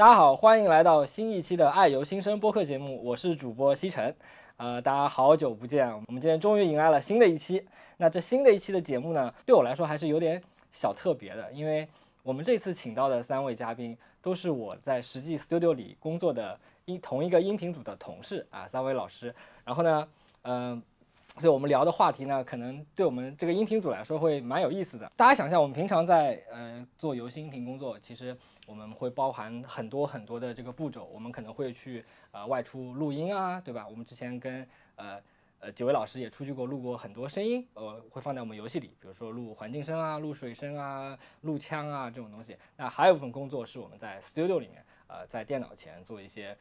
大家好，欢迎来到新一期的爱由新生播客节目，我是主播西晨。呃，大家好久不见，我们今天终于迎来了新的一期。那这新的一期的节目呢，对我来说还是有点小特别的，因为我们这次请到的三位嘉宾都是我在实际 studio 里工作的一同一个音频组的同事啊，三位老师。然后呢，嗯、所以我们聊的话题呢，可能对我们这个音频组来说会蛮有意思的。大家想象，我们平常在呃做游戏音频工作，其实我们会包含很多很多的这个步骤，我们可能会去呃外出录音啊，对吧？我们之前跟呃呃几位老师也出去过，录过很多声音，呃会放在我们游戏里，比如说录环境声啊、录水声啊、录枪啊这种东西。那还有一部分工作是我们在 studio 里面，呃在电脑前做一些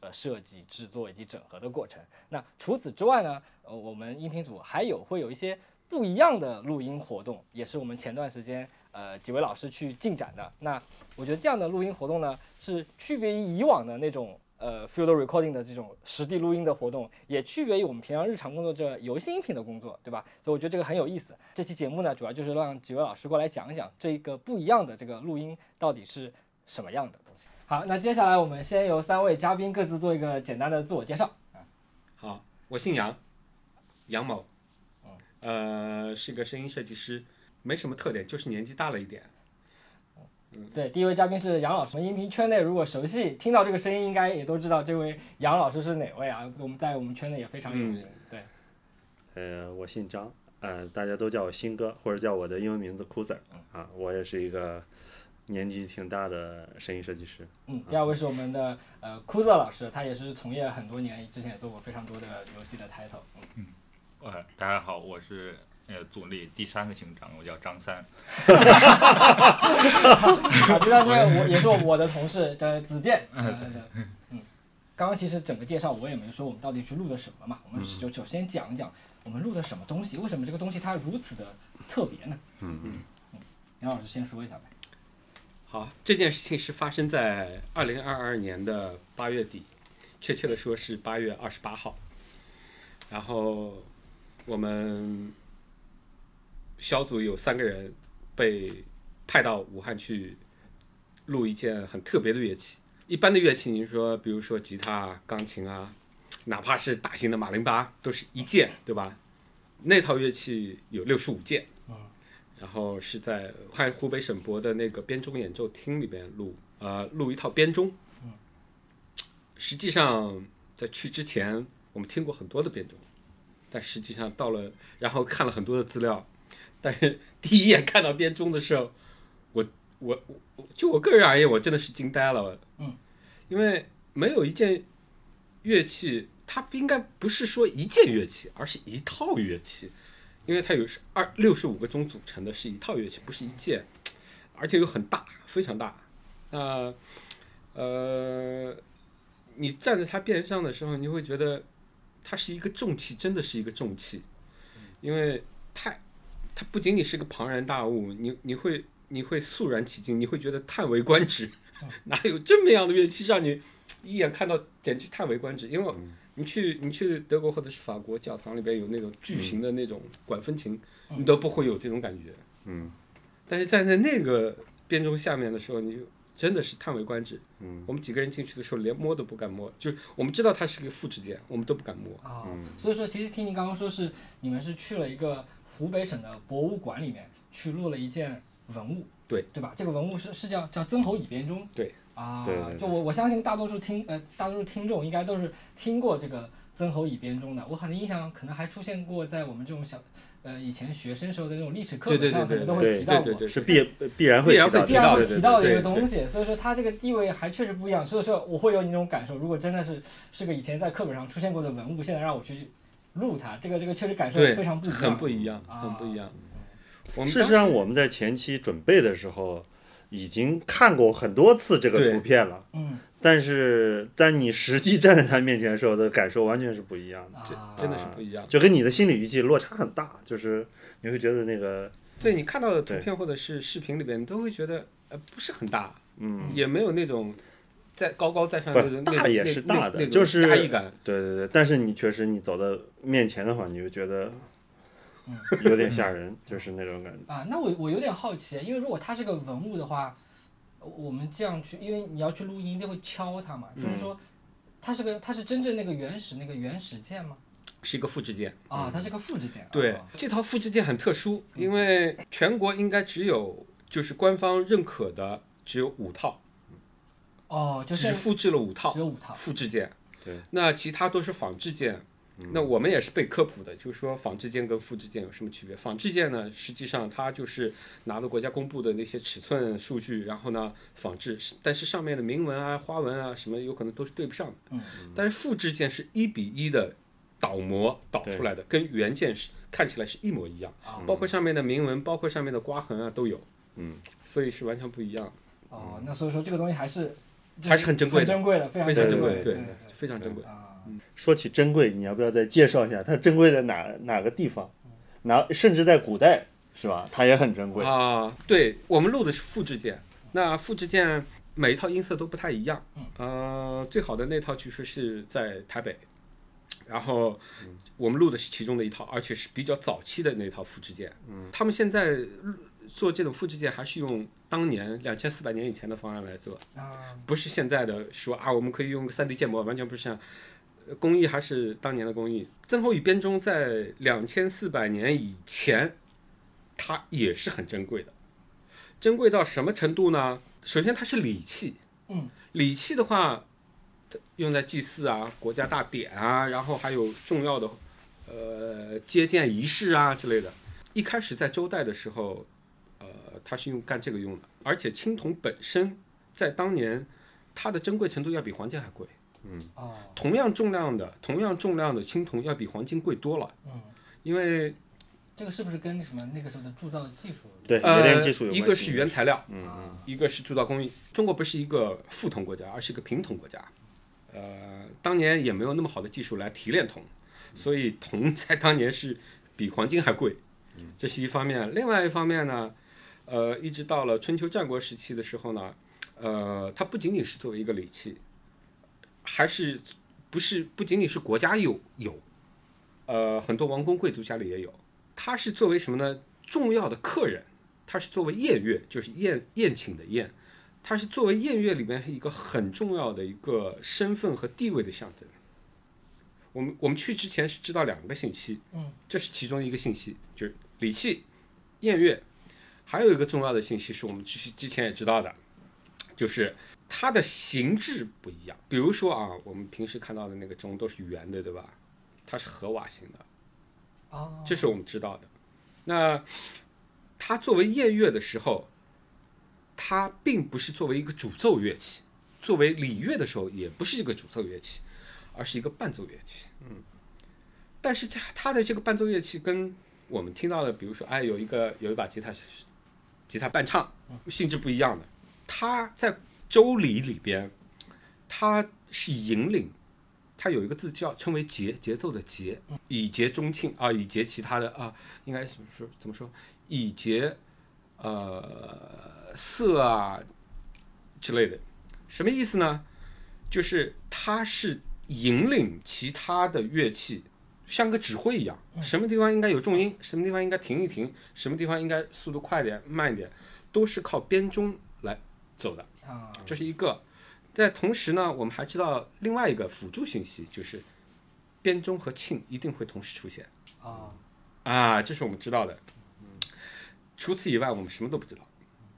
呃设计、制作以及整合的过程。那除此之外呢，呃我们音频组还有会有一些不一样的录音活动，也是我们前段时间呃几位老师去进展的。那我觉得这样的录音活动呢，是区别于以往的那种呃 field recording 的这种实地录音的活动，也区别于我们平常日常工作这游戏音频的工作，对吧？所以我觉得这个很有意思。这期节目呢，主要就是让几位老师过来讲一讲这个不一样的这个录音到底是什么样的。好，那接下来我们先由三位嘉宾各自做一个简单的自我介绍。好，我姓杨，杨某，呃，是个声音设计师，没什么特点，就是年纪大了一点。对，第一位嘉宾是杨老师。我们音频圈内如果熟悉听到这个声音，应该也都知道这位杨老师是哪位啊？我们在我们圈内也非常有名。对，呃，我姓张，呃，大家都叫我新哥，或者叫我的英文名字 Kuser 啊，我也是一个年纪挺大的声音设计师。嗯，第二位是我们的呃枯燥老师，他也是从业很多年，之前也做过非常多的游戏的 title。嗯，呃，大家好，我是呃组里第三个姓张，我叫张三。好，第三位我也是我的同事，叫子健。呃嗯，刚刚其实整个介绍我也没说我们到底去录的什么嘛，我们就首先讲一讲我们录的什么东西，为什么这个东西它如此的特别呢？嗯嗯杨老师先说一下呗。好，这件事情是发生在二零二二年的八月底，确切的说是八月二十八号。然后我们小组有三个人被派到武汉去录一件很特别的乐器。一般的乐器，你说，比如说吉他啊、钢琴啊，哪怕是大型的马林巴，都是一件，对吧？那套乐器有六十五件。然后是在快湖北省博的那个编钟演奏厅里边录，呃，录一套编钟。实际上在去之前，我们听过很多的编钟，但实际上到了，然后看了很多的资料，但是 第一眼看到编钟的时候，我我我就我个人而言，我真的是惊呆了。嗯，因为没有一件乐器，它不应该不是说一件乐器，而是一套乐器。因为它有是二六十五个钟组成的，是一套乐器，不是一件，而且又很大，非常大。那呃，你站在它边上的时候，你会觉得它是一个重器，真的是一个重器，因为太它不仅仅是个庞然大物，你你会你会肃然起敬，你会觉得叹为观止，哪有这么样的乐器让你一眼看到简直叹为观止？因为你去你去德国或者是法国教堂里边有那种巨型的那种管风琴，你都不会有这种感觉。嗯但是站在那个编钟下面的时候，你就真的是叹为观止。嗯我们几个人进去的时候，连摸都不敢摸，就是我们知道它是个复制件，我们都不敢摸。啊、嗯所以说其实听你刚刚说是你们是去了一个湖北省的博物馆里面去录了一件文物，对对吧？这个文物是是叫叫曾侯乙编钟，对啊，对对对就我我相信大多数听呃大多数听众应该都是听过这个曾侯乙编钟的，我很印象可能还出现过在我们这种小呃以前学生时候的那种历史课对对本上，可能都会提到过。对对是必必然会必然会提到的必然会提到的提到的一个对对东西，所以说它这个地位还确实不一样。所以说我会有那种感受，如果真的是是个以前在课本上出现过的文物，现在让我去录它，这个这个确实感受，非常不一样。很不一样，啊很不一样。事实上，我们在前期准备的时候，已经看过很多次这个图片了，嗯，但是在你实际站在他面前的时候的感受完全是不一样的，真啊真的是不一样。就跟你的心理预期落差很大，就是你会觉得那个对你看到的图片或者是视频里边，你都会觉得呃不是很大，嗯，也没有那种在高高在上的那种大也是大的那那种就是压抑感。对对对，但是你确实你走到面前的话，你就觉得嗯有点吓人，就是那种感觉。啊，那我我有点好奇，因为如果它是个文物的话，我们这样去，因为你要去录音，一定会敲它嘛，嗯就是说，它是个它是真正那个原始那个原始件吗？是一个复制件。啊，它是个复制件。对啊，这套复制件很特殊，因为全国应该只有就是官方认可的只有五套，哦，就是只复制了五套只有五套。复制件。对，那其他都是仿制件。那我们也是被科普的，就是说仿制件跟复制件有什么区别？仿制件呢，实际上它就是拿了国家公布的那些尺寸数据，然后呢仿制，但是上面的铭文啊、花纹啊什么有可能都是对不上的。嗯，但是复制件是一比一的倒模导出来的，跟原件是看起来是一模一样，啊包括上面的铭文，包括上面的刮痕啊都有。嗯，所以是完全不一样，哦，那所以说这个东西还是还是很珍贵的，珍贵的，非常珍贵对非常珍贵。啊。说起珍贵，你要不要再介绍一下它珍贵在哪哪个地方？哪甚至在古代是吧？它也很珍贵。啊，对我们录的是复制件，那复制件每一套音色都不太一样。呃，最好的那套据说是在台北，然后我们录的是其中的一套，而且是比较早期的那套复制件。嗯，他们现在做这种复制件还是用当年两千四百年以前的方案来做，啊，不是现在的说啊，我们可以用个三 D 建模，完全不是这样。呃工艺还是当年的工艺。曾侯乙编钟在两千四百年以前，它也是很珍贵的。珍贵到什么程度呢？首先它是礼器，嗯，礼器的话，它用在祭祀啊、国家大典啊，然后还有重要的呃接见仪式啊之类的。一开始在周代的时候，呃，它是用干这个用的，而且青铜本身在当年它的珍贵程度要比黄金还贵。哦，同样重量的，同样重量的青铜要比黄金贵多了，嗯，因为这个是不是跟什么那个时候的铸造技术？对，有点呃技术有，关系。一个是原材料，嗯嗯，一个是铸造工艺。中国不是一个富铜国家，而是一个贫铜国家。呃，当年也没有那么好的技术来提炼铜，所以铜在当年是比黄金还贵，这是一方面。另外一方面呢，呃，一直到了春秋战国时期的时候呢，呃，它不仅仅是作为一个礼器，还是不是不仅仅是国家有有，呃，很多王公贵族家里也有。它是作为什么呢？重要的客人，它是作为宴乐，就是宴宴请的宴，它是作为宴乐里面一个很重要的一个身份和地位的象征。我们我们去之前是知道两个信息，嗯，这是其中一个信息，就是礼器、宴乐，还有一个重要的信息是我们之之前也知道的，就是它的形制不一样。比如说啊，我们平时看到的那个钟都是圆的，对吧？它是合瓦型的，哦，这是我们知道的。那它作为宴乐的时候，它并不是作为一个主奏乐器，作为礼乐的时候也不是一个主奏乐器，而是一个伴奏乐器。嗯，但是它它的这个伴奏乐器跟我们听到的，比如说，哎，有一个有一把吉他是吉他伴唱，性质不一样的。它在周礼里边，它是引领，它有一个字叫称为节节奏的节，以节中庆啊，以节其他的啊，应该怎么说？怎么说？以节呃色啊之类的，什么意思呢？就是它是引领其他的乐器，像个指挥一样，什么地方应该有重音，什么地方应该停一停，什么地方应该速度快点、慢一点，都是靠编钟来走的。啊，这是一个。在同时呢，我们还知道另外一个辅助信息，就是编钟和磬一定会同时出现啊，啊，这是我们知道的。除此以外，我们什么都不知道。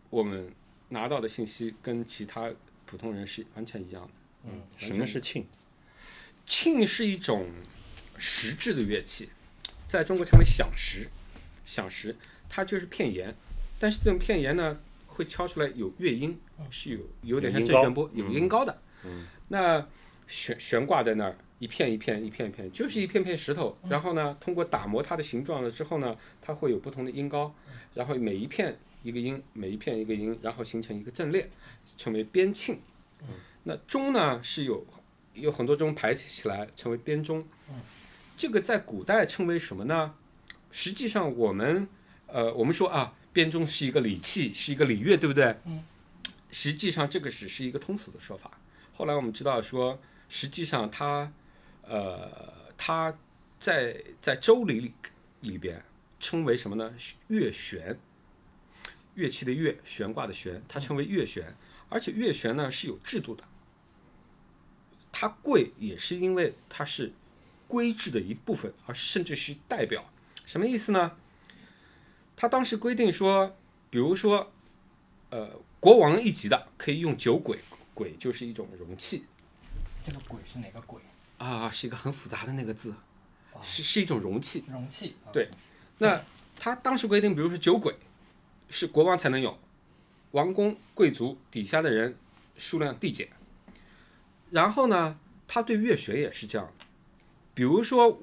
我们拿到的信息跟其他普通人是完全一样的。嗯，什么是磬？磬是一种石制的乐器，在中国称为响石。响石它就是片岩，但是这种片岩呢，会敲出来有乐音，是有有点像正弦波，有嗯音高的。那悬悬挂在那儿，一片一片一片一片，就是一片片石头。然后呢，通过打磨它的形状了之后呢，它会有不同的音高，然后每一片一个音，每一片一个音，然后形成一个阵列，称为编磬。那钟呢是有有很多钟排起来成为编钟。这个在古代称为什么呢？实际上我们呃我们说啊，编钟是一个礼器，是一个礼乐，对不对？嗯。实际上这个只是一个通俗的说法。后来我们知道说，实际上它呃它在在周礼里里边称为什么呢？乐弦。乐器的乐，悬挂的悬，它称为乐悬，而且乐悬呢是有制度的。它贵也是因为它是规制的一部分，而甚至是代表。什么意思呢？他当时规定说，比如说，呃，国王一级的可以用酒鬼，鬼就是一种容器这个鬼是哪个鬼？啊，是一个很复杂的那个字，是是一种容器。容器。啊对那他当时规定，比如说酒鬼是国王才能有，王公贵族底下的人数量递减。然后呢，他对乐学也是这样的，比如说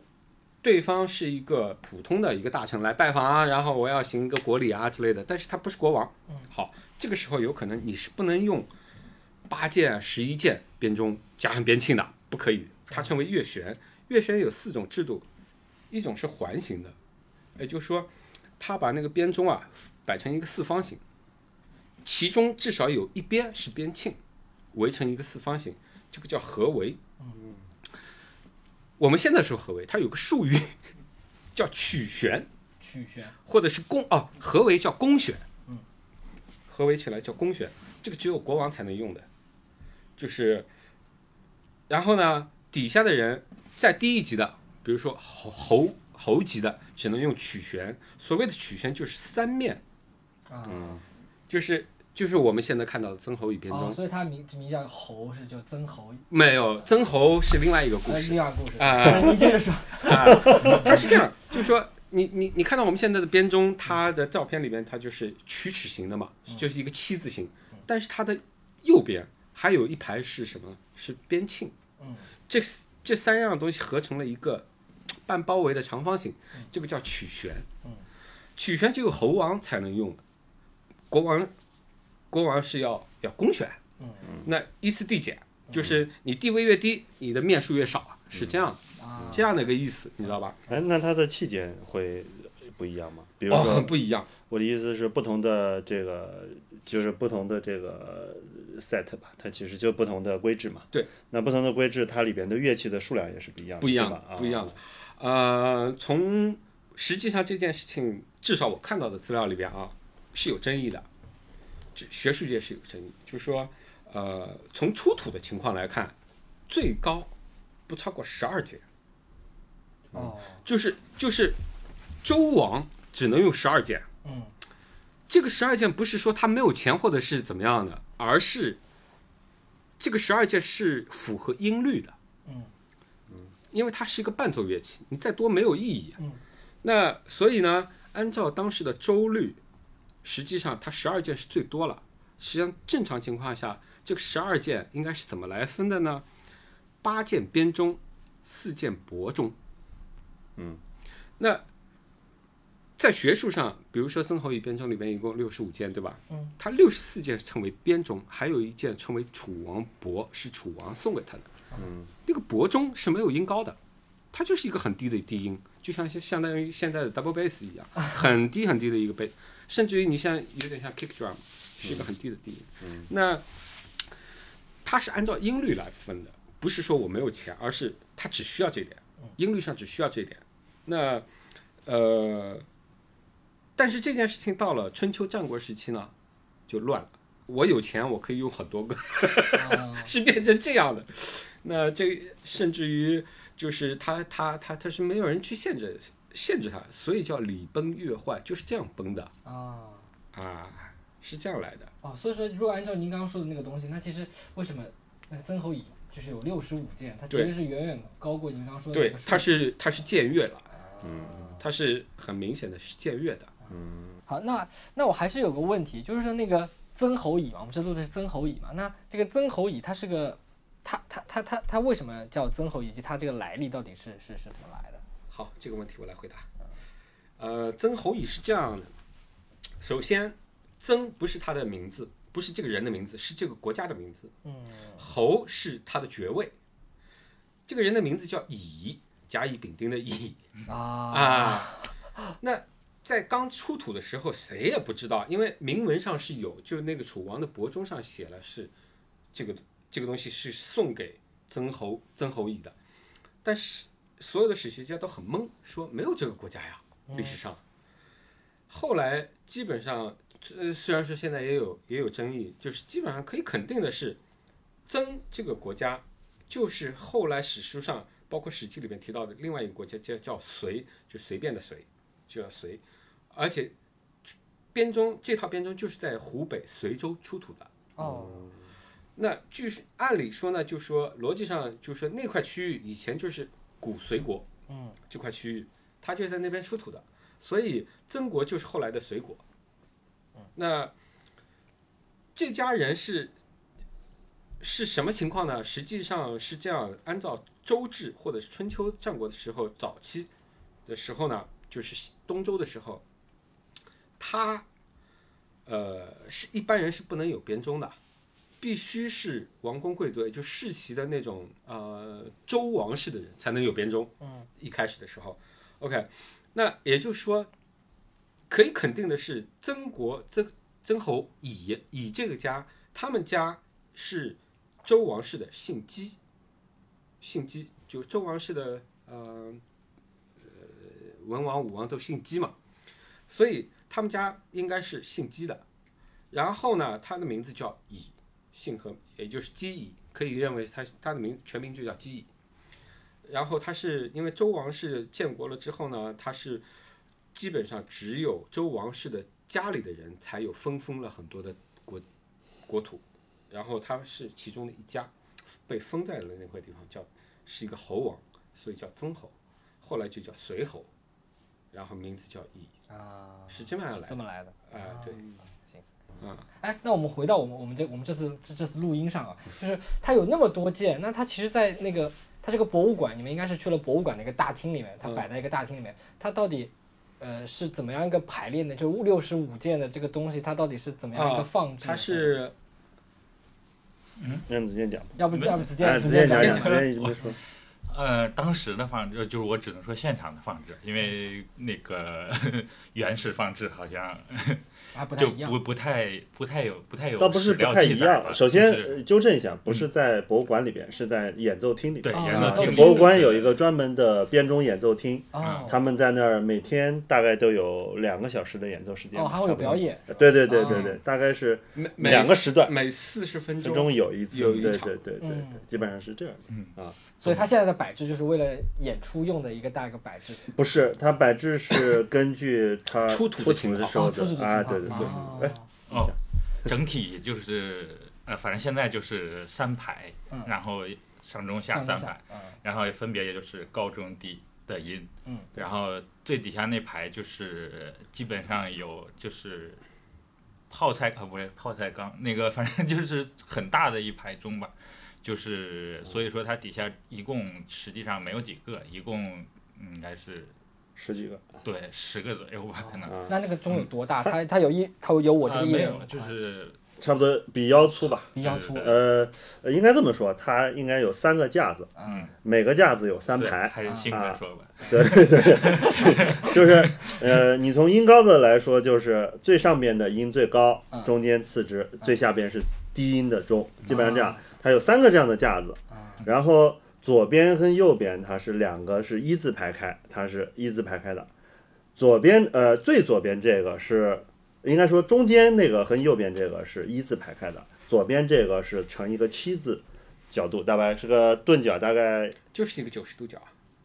对方是一个普通的一个大臣来拜访啊，然后我要行一个国礼啊之类的，但是他不是国王。好，这个时候有可能你是不能用八件、十一件编钟加上编磬的，不可以。它称为乐旋。乐旋有四种制度，一种是环形的，也就是说，他把那个编钟啊摆成一个四方形，其中至少有一边是编磬，围成一个四方形，这个叫合围。我们现在说合围，它有个术语 叫曲旋，曲旋。或者是弓哦，合围叫弓弦，合围起来叫弓旋，这个只有国王才能用的，就是，然后呢，底下的人在低一级的，比如说侯侯侯级的，只能用曲旋。所谓的曲旋就是三面，啊。就是就是我们现在看到的曾侯乙编哦，钟，所以它名名叫侯是就曾侯，没有曾侯是另外一个故呃，事。另外故事。啊你接着说。啊，它是这样，就是说，你你你看到我们现在的编钟，它的照片里面它就是曲尺形的嘛，就是一个七字形，但是它的右边还有一排是什么？是边磬。嗯，这这三样东西合成了一个半包围的长方形，这个叫曲旋。嗯，曲旋只有侯王才能用，国王国王是要要公选。嗯，那依次递减，就是你地位越低，你的面数越少，是这样的。啊，这样的一个意思，你知道吧？哎，那它的器件会不一样吗？比如哦，说，很不一样。我的意思是，不同的这个就是不同的这个 set 吧，它其实就不同的规制嘛。对。那不同的规制，它里边的乐器的数量也是不一样的，不一样对吧？啊不一样的。呃，从实际上这件事情，至少我看到的资料里边啊，是有争议的，这学术界是有争议，就是说，呃，从出土的情况来看，最高不超过十二件，哦，就是就是周王只能用十二件。嗯，这个十二件不是说他没有钱或者是怎么样的，而是这个十二件是符合音律的。嗯因为它是一个伴奏乐器，你再多没有意义。嗯，那所以呢，按照当时的周律，实际上它十二件是最多了。实际上正常情况下，这个十二件应该是怎么来分的呢？八件编钟，四件拨钟。嗯，那在学术上，比如说曾侯乙编钟里面一共六十五件，对吧？嗯，它六十四件称为编钟，还有一件称为楚王拨，是楚王送给他的。嗯，那个拨钟是没有音高的，它就是一个很低的低音，就像相当于现在的 double bass 一样，很低很低的一个 bass，甚至于你像有点像 kick drum，是一个很低的低音。嗯那它是按照音律来分的，不是说我没有钱，而是它只需要这点，音律上只需要这点。那呃，但是这件事情到了春秋战国时期呢，就乱了。我有钱，我可以用很多个，啊，是变成这样的。那这甚至于就是他他他他是没有人去限制限制他，所以叫礼崩乐坏，就是这样崩的。啊，啊，是这样来的。哦，所以说，如果按照您刚刚说的那个东西，那其实为什么那个曾侯乙就是有六十五件，它其实是远远高过您刚刚说的对它是它是僭越了，嗯它是很明显的是僭越的。嗯。好，那那我还是有个问题，就是说那个曾侯乙嘛，我们这录的是曾侯乙嘛，那这个曾侯乙他是个，他他他他他为什么叫曾侯乙，以及他这个来历到底是是是怎么？好，这个问题我来回答。呃，曾侯乙是这样的，首先，曾不是他的名字，不是这个人的名字，是这个国家的名字。嗯，侯是他的爵位，这个人的名字叫乙，甲乙丙丁的乙啊啊。那在刚出土的时候，谁也不知道，因为铭文上是有，就那个楚王的帛钟上写了是这个这个东西是送给曾侯曾侯乙的，但是所有的史学家都很懵，说没有这个国家呀，历史上。后来基本上这虽然说现在也有也有争议，就是基本上可以肯定的是，曾这个国家就是后来史书上，包括《史记》里面提到的另外一个国家叫叫隋，就随便的隋，就叫隋，而且编钟这套编钟就是在湖北随州出土的。哦，那据按理说呢，就说逻辑上就说那块区域以前就是古隋国，嗯，这块区域他就在那边出土的，所以曾国就是后来的隋国。那这家人是是什么情况呢？实际上是这样，按照周制或者是春秋战国的时候，早期的时候呢，就是东周的时候，他呃是一般人是不能有编钟的。必须是王公贵族，也就世袭的那种呃周王室的人才能有编钟。嗯，一开始的时候，OK，那也就是说，可以肯定的是，曾国曾曾侯乙乙这个家，他们家是周王室的姓姬，姓姬就周王室的呃呃文王武王都姓姬嘛，所以他们家应该是姓姬的。然后呢，他的名字叫乙。姓和也就是姬乙，可以认为他他的名全名就叫姬乙。然后他是因为周王室建国了之后呢，他是基本上只有周王室的家里的人才有分封了很多的国国土，然后他是其中的一家，被封在了那块地方，叫是一个侯王，所以叫曾侯，后来就叫随侯，然后名字叫乙，啊，是这么样来的。这么来的。哎、对，行。哎，那我们回到我们我们这我们这次这这次录音上啊，就是它有那么多件，那它其实，在那个它这个博物馆，你们应该是去了博物馆的一个大厅里面，它嗯摆在一个大厅里面，它到底呃是怎么样一个排列呢？就六十五件的这个东西，它到底是怎么样一个啊放置呢？他是让子健讲吧，要不要不直接哎，直接讲子健讲讲，子健一直没说。呃，当时的放置就是我只能说现场的放置，因为那个 原始放置好像不太一样。不不太不太有不太有倒不是不太一样。首先就是呃纠正一下，不是在博物馆里边，是在演奏厅里边。哦啊演奏厅博物馆有一个专门的编钟演奏厅，哦他们在那儿每天大概都有两个小时的演奏时间。哦，还会有表演。对对对对哦对，大概是每每两个时段每四十分钟分钟有一次。对有一场对对对对嗯，基本上是这样的啊。所以它现在的摆置就是为了演出用的一个大一个摆置。不是，它摆置是根据它出土的时候的啊，对对对。哦。哎，哦，整体就是呃，反正现在就是三排，嗯。然后上中下三排，，嗯。然后分别也就是高中低的音，嗯，然后最底下那排就是基本上有就是泡菜啊，不是泡菜缸，那个 反正就是很大的一排钟吧，就是所以说它底下一共实际上没有几个，一共应该是十几个对十个左右吧，可能。啊，那那个钟有多大？它它有一它有我这啊，个一人没有，就是差不多比腰粗吧。比腰粗。呃，呃应该这么说，它应该有三个架子，嗯，每个架子有三排。还是说吧，对对对，就是呃，你从音高的来说，就是最上边的音最高嗯，中间次之，最下边是低音的中，基本上这样啊。它有三个这样的架子啊，然后左边跟右边它是两个是一字排开，它是一字排开的。左边呃最左边这个是应该说中间那个和右边这个是一字排开的，左边这个是成一个七字角度，大概是个钝角，大概就是一个九十度角，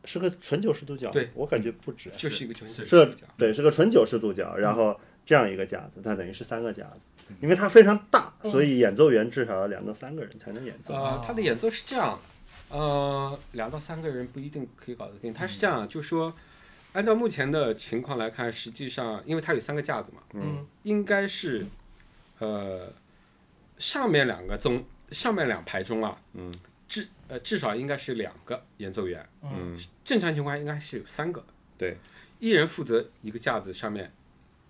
是个纯九十度角。对我感觉不止。就是一个九十度角。对，是个纯九十度角，然后这样一个架子，它等于是三个架子，因为它非常大，所以演奏员至少要两到三个人才能演奏。呃，他的演奏是这样，呃，两到三个人不一定可以搞得定。他是这样，就说，按照目前的情况来看，实际上因为它有三个架子嘛，嗯。应该是，呃，上面两个中，上面两排中啊，嗯，至呃至少应该是两个演奏员，嗯。正常情况下应该是有三个，对，一人负责一个架子上面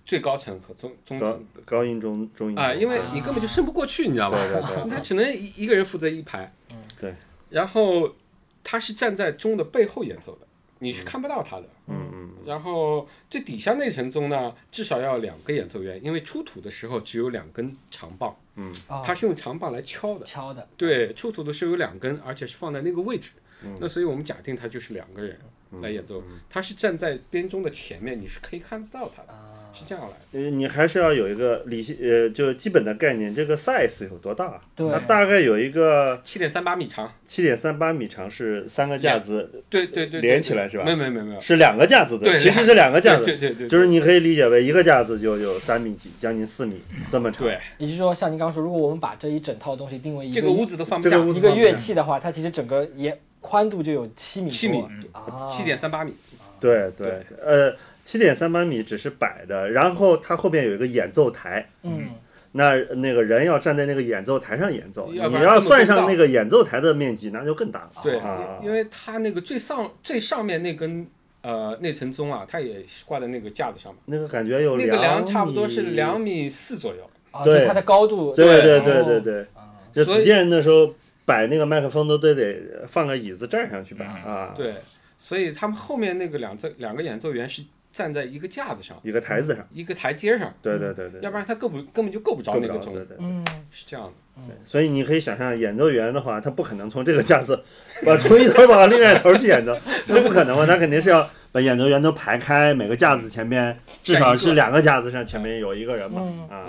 最高层和中中层高音中中音啊，因为啊你根本就升不过去，你知道吧？对对对。他只能一一个人负责一排。嗯对。然后他是站在钟的背后演奏的，你是看不到他的。嗯嗯。然后最底下那层钟呢，至少要两个演奏员，因为出土的时候只有两根长棒，嗯。哦。它是用长棒来敲的。敲的，对，出土的时候有两根，而且是放在那个位置。嗯。那所以我们假定他就是两个人来演奏，他是站在编钟的前面，你是可以看得到他的。啊，是这样来的。呃，你还是要有一个理性，呃，就基本的概念，这个 size 有多大？对。它大概有一个七点三八米长，七点三八米长，是三个架子，对对对，对连起来是吧？没有没有没有没有，是两个架子的，对其实是两个架子，对对对，就是你可以理解为一个架子就有三米几，将近四米这么长。对。也就是说，像您刚刚说，如果我们把这一整套东西定为一这个屋子都放不下一个乐器的话，它其实整个也宽度就有七米，七米啊，七点三八米，对对，呃，七点三八米只是摆的，然后它后边有一个演奏台，嗯，那那个人要站在那个演奏台上演奏，你要算上那个演奏台的面积，那就更大了。对啊，因为它那个最上最上面那根呃那层钟啊，它也是挂在那个架子上嘛，那个感觉有那个两梁差不多是两米四左右，啊，对它的高度，对对哦对对对，就子健那时候摆那个麦克风都得得放个椅子站上去摆嗯啊，对，所以他们后面那个两奏两个演奏员是站在一个架子上，一个台子上，一个台阶上，对对对对，要不然他够不根本就够不着那个钟对，对。嗯，是这样的。对所以你可以想象，演奏员的话，他不可能从这个架子把从一头跑到另外一头去演奏，那不可能嘛，他肯定是要把演奏员都排开，每个架子前面至少是两个架子上前面有一个人嘛，嗯啊。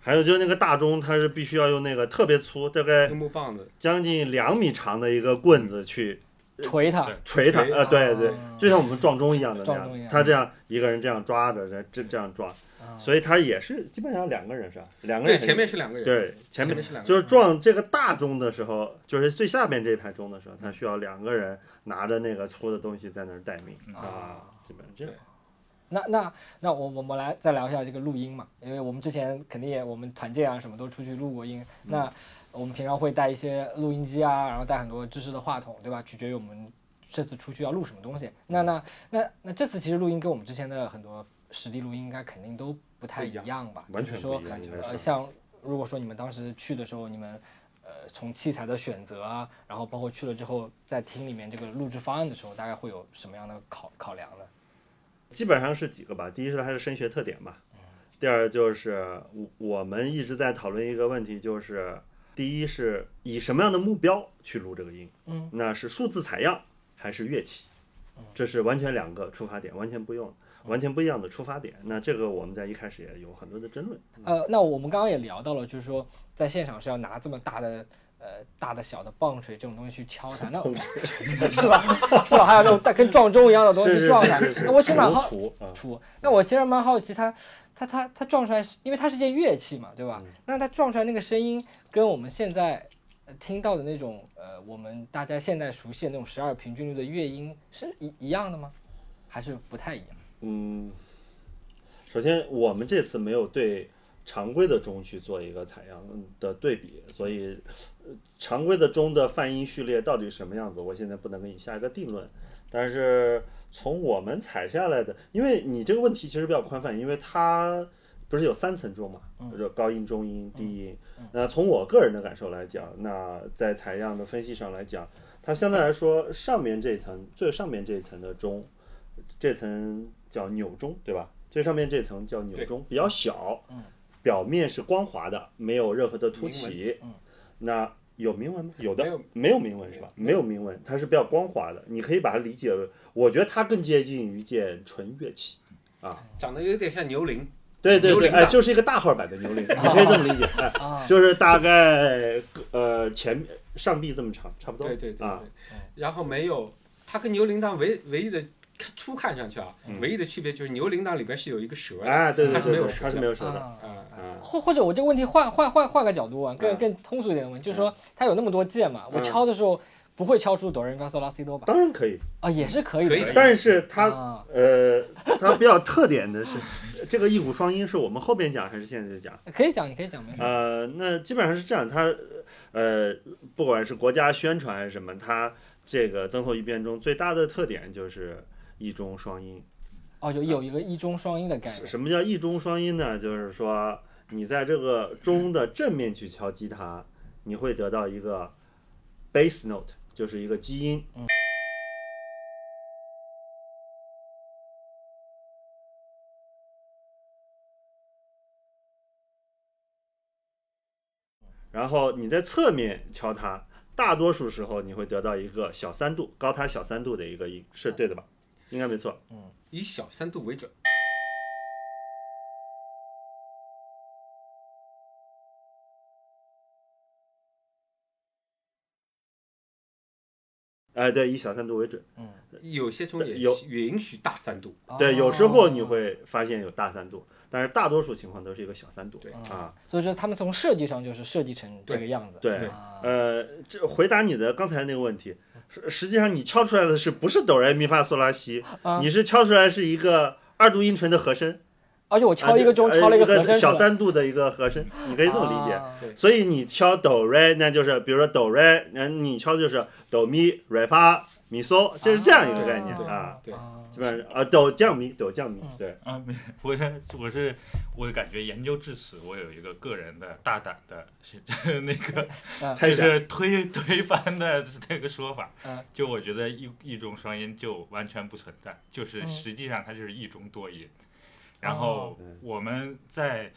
还有就是那个大钟，它是必须要用那个特别粗，大概木棒子，将近两米长的一个棍子去锤他，锤它，锤呃，对对啊，就像我们撞钟一样的那样，撞钟一样他这样一个人这样抓着，这这这样撞，啊所以他也是基本上两个人是吧？两个人对，人前面是两个人，对前面是两个就是，撞这个大钟的时候，就是最下面这一排钟的时候，他需要两个人拿着那个粗的东西在那儿待命啊，基本上这样。那那那我我们来再聊一下这个录音嘛，因为我们之前肯定也我们团建啊什么都出去录过音，那我们平常会带一些录音机啊，然后带很多支持的话筒，对吧？取决于我们这次出去要录什么东西。那那那那这次其实录音跟我们之前的很多实地录音应该肯定都不太一样样吧？完全就是说呃，像如果说你们当时去的时候，你们呃从器材的选择啊，然后包括去了之后在厅里面这个录制方案的时候，大概会有什么样的考考量呢？基本上是几个吧。第一是它的声学特点吧，第二就是我我们一直在讨论一个问题，就是第一是以什么样的目标去录这个音，嗯，那是数字采样还是乐器？这是完全两个出发点，完全不用。完全不一样的出发点，那这个我们在一开始也有很多的争论。呃，那我们刚刚也聊到了，就是说在现场是要拿这么大的呃大的小的棒槌这种东西去敲它，那 是吧？是吧？还有那种带跟撞钟一样的东西撞它那我其实蛮好除啊，出。那我其实蛮好奇它，它它它它撞出来是，因为它是件乐器嘛，对吧？嗯那它撞出来那个声音，跟我们现在呃听到的那种呃我们大家现在熟悉的那种十二平均律的乐音是一一样的吗？还是不太一样？嗯，首先我们这次没有对常规的钟去做一个采样的对比，所以呃常规的钟的泛音序列到底什么样子，我现在不能给你下一个定论。但是从我们采下来的，因为你这个问题其实比较宽泛，因为它不是有三层钟嘛，就高音、中音、低音。那从我个人的感受来讲，那在采样的分析上来讲，它相对来说上面这一层最上面这一层的钟，这层叫钮钟，对吧？最上面这层叫钮钟，比较小，表面是光滑的，没有任何的凸起。那有铭文吗？有的，没有没有铭文是吧？没有铭文，它是比较光滑的，你可以把它理解为，我觉得它更接近于一件纯乐器啊。长得有点像牛铃，对对对，哎，牛铃就是一个大号版的牛铃，你可以这么理解，就是大概呃前上臂这么长，差不多。对对对啊，然后没有，它跟牛铃铛唯唯一的看初看上去啊，嗯唯一的区别就是牛铃铛里边是有一个蛇的，哎，对对它是对对，没有蛇的它是没有蛇的。啊或或者我这个问题换换换换个角度啊，更嗯更通俗一点的问，就是说它有那么多键嘛，我嗯敲的时候不会敲出哆来咪发嗦拉西哆吧？当然可以，啊，也是可以的。可以的但是它啊呃，它比较特点的是，这个一鼓双音是我们后边讲还是现在讲？可以讲，你可以讲，没。呃，那基本上是这样，它呃，不管是国家宣传还是什么，它这个增厚一变中最大的特点就是一中双音。哦，有有一个一中双音的概念。什么叫一中双音呢？就是说你在这个钟的正面去敲击它，你会得到一个 bass note，就是一个基因。然后你在侧面敲它，大多数时候你会得到一个小三度、高它小三度的一个音，是对的吧？应该没错。嗯以小三度为准，哎，对，以小三度为准。嗯有些中也有允许大三度，对，有时候你哦会发现有大三度，但是大多数情况都是一个小三度。对啊，所以说他们从设计上就是设计成这个样子。对啊呃，这回答你的刚才那个问题，实实际上你敲出来的是不是哆来咪发嗦拉西？啊你是敲出来是一个二度音纯的和声，而且我敲一个钟，呃敲了一一个和声，小三度的一个和声，你可以这么理解。啊所以你敲哆来，那就是比如说哆来，那你敲的就是哆咪来发咪嗦，这是这样一个概念啊。对啊。基本上啊，哆降咪，哆降咪，对，啊，没，我是我是我感觉研究至此，我有一个个人的大胆的是 那个啊。就是推 推翻的这个说法。嗯，就我觉得一一种双音就完全不存在，就是嗯。实际上它就是一中多音，然哦。后我们在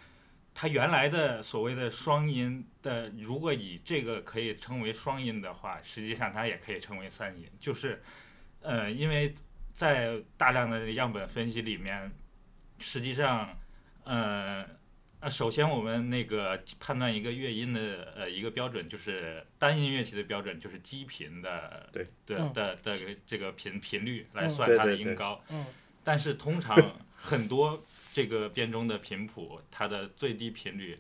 它原来的所谓的双音的，如果以这个可以称为双音的话，实际上它也可以称为三音，就是呃，因为在大量的样本分析里面，实际上呃。呃，首先我们那个判断一个乐音的呃一个标准，就是单音乐器的标准，就是基频的对。的嗯。的的这个频频率来嗯。算它的音高。嗯。但是通常 很多这个编钟的频谱，它的最低频率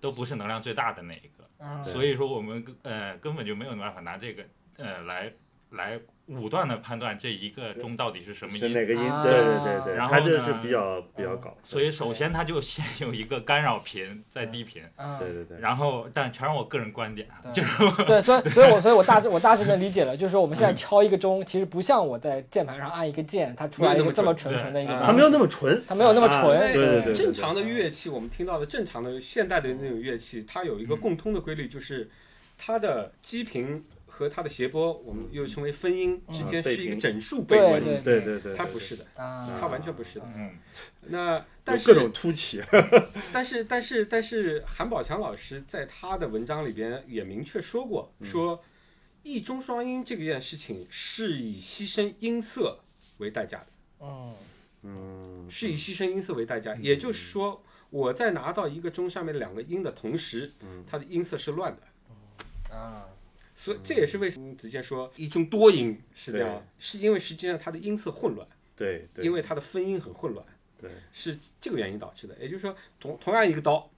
都不是能量最大的那一个，嗯。所以说我们呃根本就没有办法拿这个呃来来武断的判断这一个钟到底是什么音。是哪个音？啊对对对对，然后它这是呢比较比较搞。所以首先它就先有一个干扰频在低频，嗯对对对，然后但全是我个人观点啊，就是对，所以所以我所以我大致我大致能理解了，就是说我们现在敲一个钟，其实不像我在键盘上按一个键，它出来一个这么纯纯的一个它没有那么纯，它没有那么啊纯对对对，正常的乐器，我们听到的正常的现代的那种乐器，它有一个共通的规律，就是它的基频和它的谐波，我们又称为分音之间嗯是一个整数倍关系。对对对，它不是的，啊，它完全不是的。嗯，那但是各种凸起。但是但是但是韩宝强老师在他的文章里边也明确说过，说一中双音这件事情是以牺牲音色为代价的，嗯。嗯，是以牺牲音色为代价。也就是说，我在拿到一个钟上面两个音的同时，它的音色是乱的。啊所以这也是为什么子健说一中多音是这样，是因为实际上它的音色混乱，对对，因为它的分音很混乱，对是这个原因导致的。也就是说，同同样一个刀，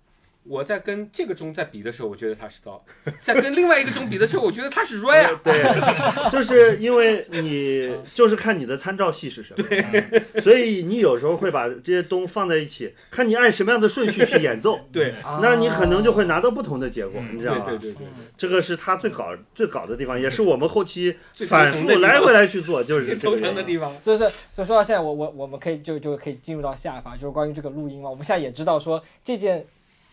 我在跟这个钟在比的时候，我觉得它是刀；在跟另外一个钟比的时候，我觉得它是 r 啊。对，就是因为你就是看你的参照系是什么，所以你有时候会把这些东放在一起，看你按什么样的顺序去演奏，对。啊。那你可能就会拿到不同的结果，你知道吗？对对对，这个是他最搞最搞的地方，也是我们后期反复来回来去做，就是最头。疼的地方。所以说，所以说到现在，我我我们可以就就可以进入到下一趴，就是关于这个录音嘛。我们现在也知道说这件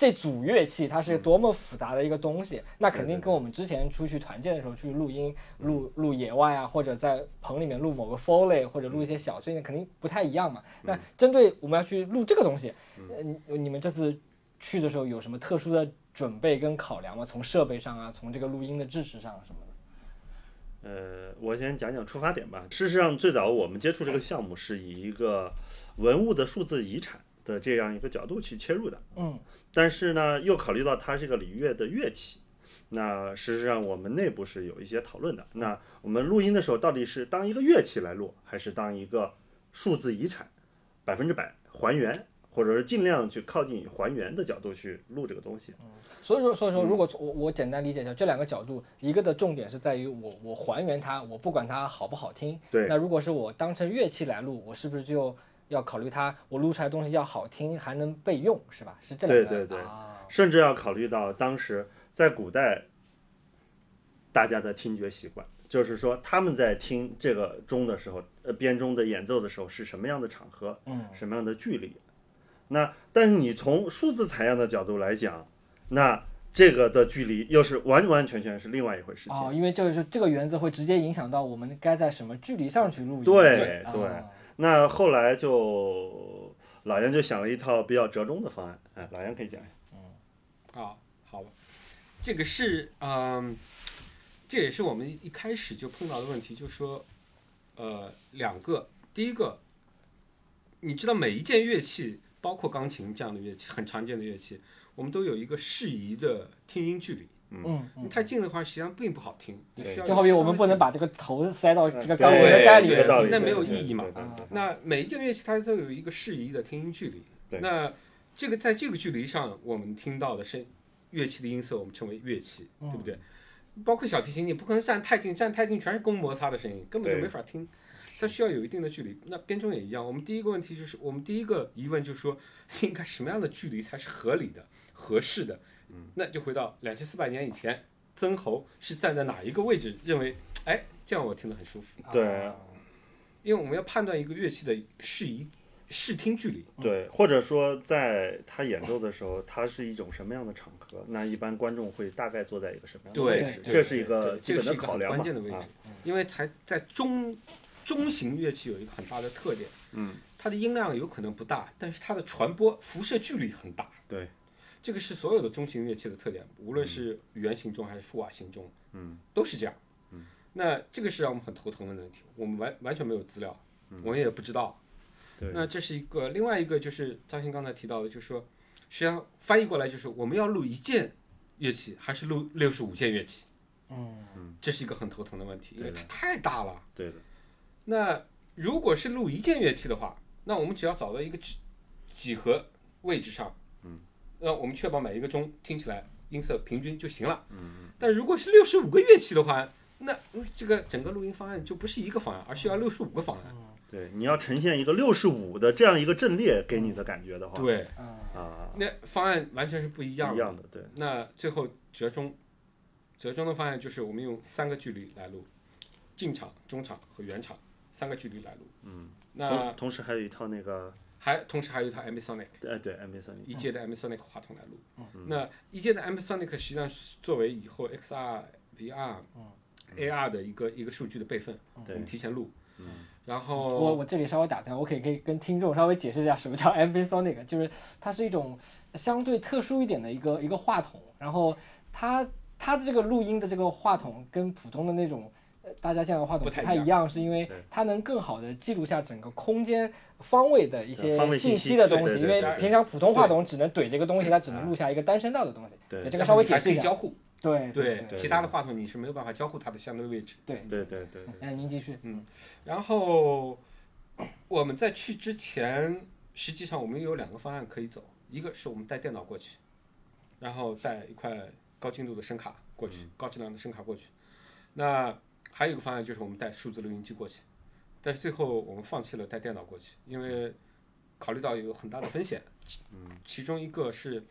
这组乐器它是多么复杂的一个东西，那肯定跟我们之前出去团建的时候去录音、录录野外啊，或者在棚里面录某个 foley 或者录一些小碎念，肯定不太一样嘛。那针对我们要去录这个东西，呃，你你们这次去的时候有什么特殊的准备跟考量吗？从设备上啊，从这个录音的支持上什么的？呃，我先讲讲出发点吧。事实上，最早我们接触这个项目是以一个文物的数字遗产的这样一个角度去切入的。嗯但是呢，又考虑到它是一个礼乐的乐器，那事实上我们内部是有一些讨论的。那我们录音的时候，到底是当一个乐器来录，还是当一个数字遗产，百分之百还原，或者是尽量去靠近还原的角度去录这个东西？所以说，所以说，如果我我简单理解一下这两个角度，一个的重点是在于我我还原它，我不管它好不好听。对那如果是我当成乐器来录，我是不是就要考虑它，我录出来的东西要好听，还能备用，是吧？是这两个。对对对啊甚至要考虑到当时在古代大家的听觉习惯，就是说他们在听这个钟的时候，呃，编钟的演奏的时候是什么样的场合，嗯，什么样的距离。那但是你从数字采样的角度来讲，那这个的距离又是完完全全是另外一回事情。哦，因为这个就这个原则会直接影响到我们该在什么距离上去录音。啊对对那后来就老杨就想了一套比较折中的方案，哎，老杨可以讲一下。嗯啊，好吧，这个是嗯，这也是我们一开始就碰到的问题，就是说，呃，两个，第一个，你知道每一件乐器，包括钢琴这样的乐器，很常见的乐器，我们都有一个适宜的听音距离。嗯嗯，太近的话，实际上并不好听。你需要就好比我们不能把。这个头塞到这个对钢琴的盖里面有道理，那没有意义嘛那每一件乐器它都有一个适宜的听音距离。那这个在这个距离上，我们听到的声乐器的音色，我们称为乐器，嗯对不对？包括小提琴，你不可能站太近，站太近全是弓摩擦的声音，根本就没法听。它需要有一定的距离。那编钟也一样，我们第一个问题就是，我们第一个疑问就是说，应该什么样的距离才是合理的、合适的？嗯，那就回到两千四百年以前，曾侯是站在哪一个位置，认为，哎，这样我听得很舒服。对啊因为我们要判断一个乐器的适宜视听距离。对，或者说在他演奏的时候，它是一种什么样的场合？那一般观众会大概坐在一个什么样的位置？这是一个基本这是一个很的考量关键的位置啊，因为才在中中型乐器有一个很大的特点，嗯，它的音量有可能不大，但是它的传播辐射距离很大。对，这个是所有的中型乐器的特点，无论是圆形钟还是富瓦形钟，嗯，都是这样。嗯，那这个是让我们很头疼的问题，我们完完全没有资料，我们也不知道。那这是一个，另外一个就是张鑫刚才提到的，就是说，实际上翻译过来就是我们要录一件乐器，还是录六十五件乐器？嗯。这是一个很头疼的问题，因为它太大了。对的，那如果是录一件乐器的话，那我们只要找到一个几几何位置上，嗯，那我们确保每一个钟听起来音色平均就行了。嗯但如果是六十五个乐器的话，那嗯这个整个录音方案就不是一个方案，而是要六十五个方案。对，你要呈现一个六十五的这样一个阵列给你的感觉的话，对，啊啊，那方案完全是不一样的。一样的，对，那最后折中，折中的方案就是我们用三个距离来录，近场、中场和远场三个距离来录。嗯，那同同时还有一套那个，还同时还有一套 Ambisonic 哎，对，M sonic，，一阶的 Ambisonic 话筒来录。那一阶的 Ambisonic 实际上是作为以后 XR、VR、AR 的一个一个数据的备份，我们提前录。然后我我这里稍微打断，我可以可以跟听众稍微解释一下什么叫 ambisonic，就是它是一种相对特殊一点的一个一个话筒，然后它它的这个录音的这个话筒跟普通的那种呃大家现在的话筒不不太一样一样，是因为它能更好的记录下整个空间方位的一些信信息息的东西，因为平常普通话筒只能怼这个东西，它只能录下一个单声道的东西。对这个稍微解释一下。可以交互。对对，对其他的话筒你是没有办法交互它的相对位置。对。对对对对，哎，您继续。嗯然后我们在去之前，实际上我们有两个方案可以走，一个是我们带电脑过去，然后带一块高精度的声卡过去，高质量的声卡过去。那还有一个方案就是我们带数字录音机过去，但是最后我们放弃了带电脑过去，因为考虑到有很大的风险，嗯，其中一个是。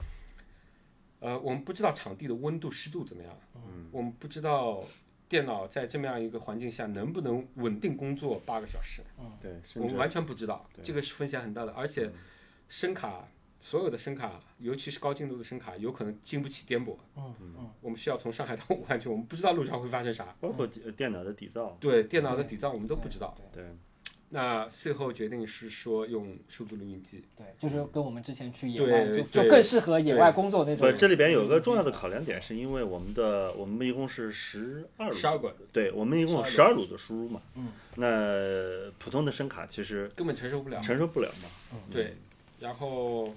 呃，我们不知道场地的温度、湿度怎么样，嗯，我们不知道电脑在这么样一个环境下能不能稳定工作八个小时，对，我们完全不知道，这个是风险很大的，而且声卡所有的声卡，尤其是高精度的声卡，有可能经不起颠簸。嗯嗯。我们需要从上海到武汉去，我们不知道路上会发生啥。包括呃电脑的底噪，对电脑的底噪我们都不知道。对，那最后决定是说用数字录音机。对，就是跟我们之前去野外，就对就更适合野外工作那不，种。这里边有个重要的考量点，是因为我们的我们一共是十二路，十二个对，我们一共有十二路的输入嘛，嗯，那普通的声卡其实根本承受不了。承受不了嘛，嗯对，然后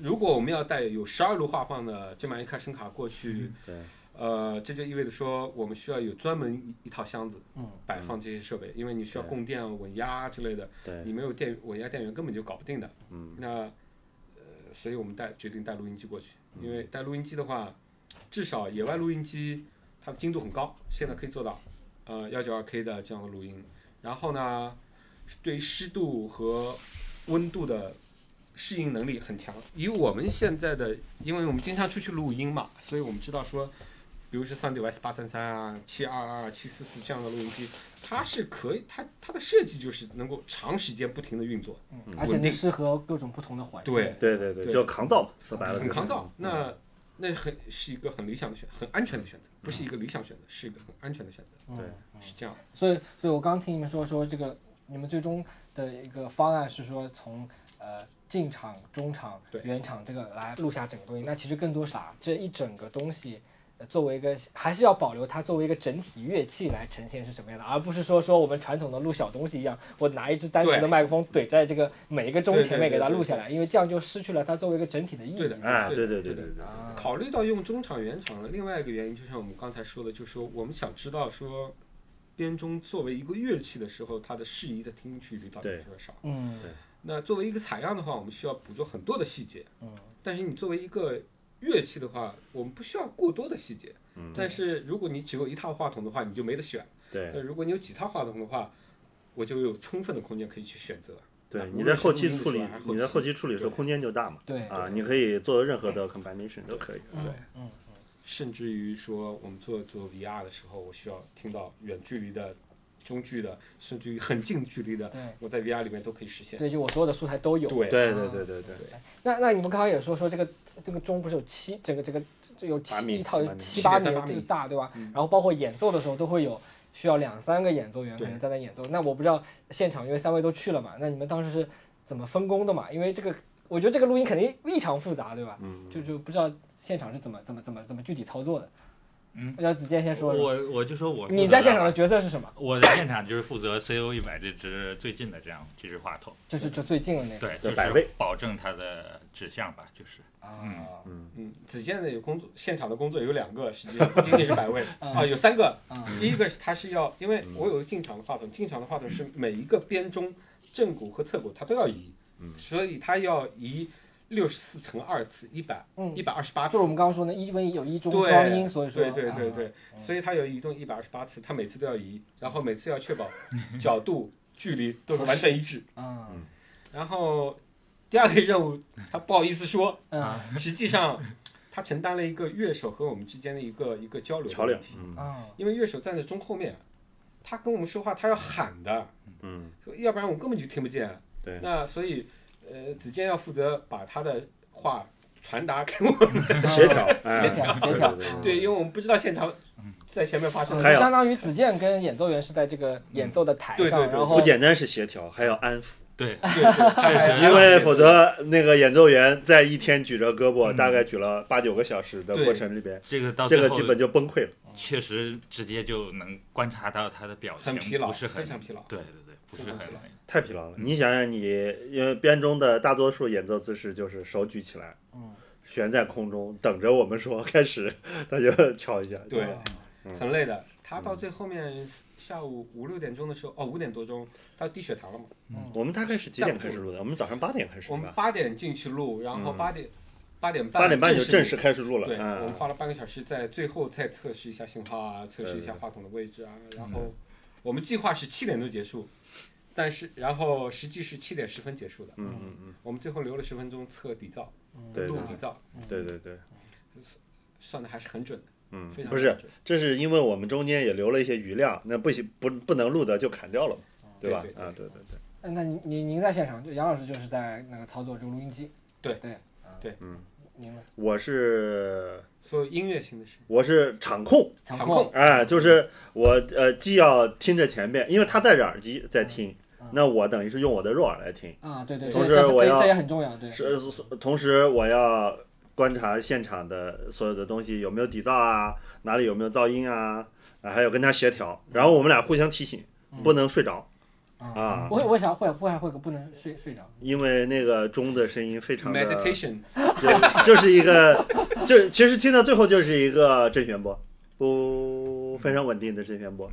如果我们要带有十二路画放的这么一卡声卡过去，对，呃，这就意味着说我们需要有专门一一套箱子，嗯，摆放这些设备，因为你需要供电、稳压之类的，对，你没有电稳压电源根本就搞不定的。嗯，那呃，所以我们带决定带录音机过去，因为带录音机的话，至少野外录音机它的精度很高，现在可以做到，呃，幺九二 K 的这样的录音。然后呢，对于湿度和温度的适应能力很强。以我们现在的，因为我们经常出去录音嘛，所以我们知道说，比如说 Sound S 八三三啊、七二二、七四四这样的录音机，它是可以，它它的设计就是能够长时间不停的运作，嗯而且稳定能适合各种不同的环境。对。对对对，对。就抗噪嘛，说白了很抗造。那那很是一个很理想的选，很安全的选择，不是一个理想选择，是一个很安全的选择，嗯对。是这样。所以，所以我刚听你们说说这个，你们最终的一个方案是说从呃近场、中场对、远场这个来录下整个东西。那其实更多是把这一整个东西呃作为一个还是要保留它作为一个整体乐器来呈现是什么样的，而不是说说我们传统的录小东西一样，我拿一支单独的麦克风怼在这个每一个钟对对前面给它对对录下来，因为这样就失去了它作为一个整体的意义。对的哎，对对对对对对对，啊，考虑到用中场原厂的另外一个原因，就像我们刚才说的，就是说我们想知道说编钟作为一个乐器的时候，它的适宜的听距离到底对是多少。嗯那作为一个采样的话，我们需要捕捉很多的细节。嗯但是你作为一个乐器的话，我们不需要过多的细节。嗯但是如果你只有一套话筒的话，你就没得选。对但如果你有几套话筒的话，我就有充分的空间可以去选择。对，你在后期处理你在后期处理的时候空间就大嘛，对啊，你可以做任何的 combination 都可以。嗯对嗯甚至于说，我们做做 VR 的时候，我需要听到远距离的、中距的，甚至于很近距离的，我在 VR 里面都可以实现。对，就我所有的素材都有。对对对对对对，那那你们刚刚也说说这个这个钟不是有七这个这个这有七八米一套有八米七八米7.38米这个大对吧？嗯然后包括演奏的时候都会有需要两三个演奏员可能在那演奏。那我不知道现场因为三位都去了嘛，那你们当时是怎么分工的嘛？因为这个我觉得这个录音肯定异常复杂对吧？嗯，就就不知道现场是怎么怎么怎么怎么具体操作的。嗯，让子健先说说。我我就说我你在现场的角色是什么？我在现场就是负责 CO 一百这支最近的这样这支话筒，就是就最近的那个。对，就对摆位是保证它的指向吧，就是啊，嗯嗯，子健的有工作，现场的工作有两个，实际上不仅仅是摆位 嗯啊，有三个。嗯第一个是他是要，因为我有个进场的话筒，进场的话筒是每一个编钟正鼓和侧鼓它都要移，嗯所以它要移六十四乘二次，一百嗯一百二十八次就是我。们刚刚说的，因为有一中双音，所以说对对对啊对，所以它有移动一百二十八次，它每次都要移，然后每次要确保 角度、距离都是完全一致。啊然后第二个任务，他不好意思说，嗯实际上他承担了一个乐手和我们之间的一个一个交流的桥梁因为乐手站在中后面，他跟我们说话，他要喊的，嗯，要不然我根本就听不见。对那所以，呃，子健要负责把他的话传达给我们，协调，哎协调协调对因为我们不知道现场在前面发生嗯的还有就相当于子健跟演奏员是在这个演奏的台上，然后不简单是协调，还要安抚，对，对对，确实因为否则那个演奏员在一天举着胳膊，嗯大概举了八九个小时的过程里边，这个到最后这个基本就崩溃了。确实直接就能观察到他的表情很疲劳，不是很疲劳。对对对，不是很太疲劳了。你想想你，因为编钟的大多数演奏姿势就是手举起来，嗯。悬在空中，等着我们说开始，他就敲一下。对。很累的。他到最后面下午五六点钟的时候，哦，五点多钟，他低血糖了嘛。我们大概是几点开始录的？我们早上八点开始我们，八点进去录，然后嗯。八点八点半八点半就正式开始录了。对，我们嗯，花了半个小时在最后再测试一下信号啊，测试一下话筒的位置啊，然后我们计划是七点钟结束，但是然后实际是七点十分结束的，嗯嗯嗯，我们最后留了十分钟测底噪、对对录底噪，对对对，算的还是很准的，嗯非，常不是准，这是因为我们中间也留了一些余量，那不行不不能录的就砍掉了嘛，对吧对？对啊，对对对，呃那您您您在现场，就杨老师就是在那个操作这个录音机。对对啊对嗯，您呢？我是所有音乐性的事，我是场控。场场控哎，就是我呃，既要听着前面，因为他戴着耳机在听，那我等于是用我的肉耳来听，啊，对对，同时我要这这也很重要，对。是，同时我要观察现场的所有的东西有没有底噪啊，哪里有没有噪音啊，啊，还有跟他协调，然后我们俩互相提醒，不能睡着啊，我为啥会为啥会不能睡睡着？因为那个钟的声音非常的，meditation，就就是一个，就其实听到最后就是一个正弦波，不非常稳定的正弦波。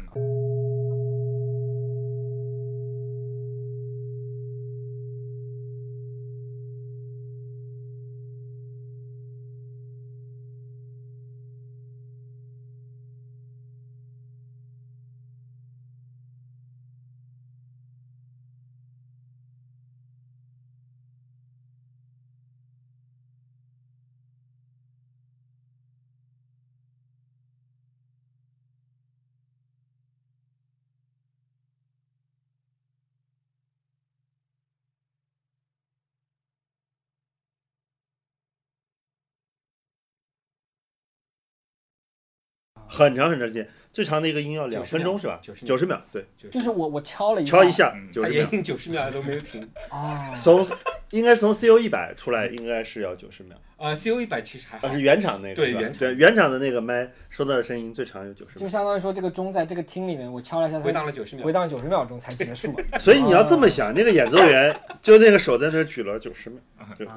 很长很长时间，最长的一个音要两分钟是吧？90秒九十秒，对，就是我我敲了一敲一下嗯九十秒。九十秒都没有停。啊，从应该从 CO 一百出来，应该是要九十秒，呃，CO 一百其实还好啊，是，原厂那个，对原厂对原厂的那个麦收到的声音最长有九十秒。就相当于说这个钟在这个厅里面，我敲了一下，回它荡了九十秒回。荡九十秒钟才结束。所以你要这么想，那个演奏员就那个手在那举了九十秒，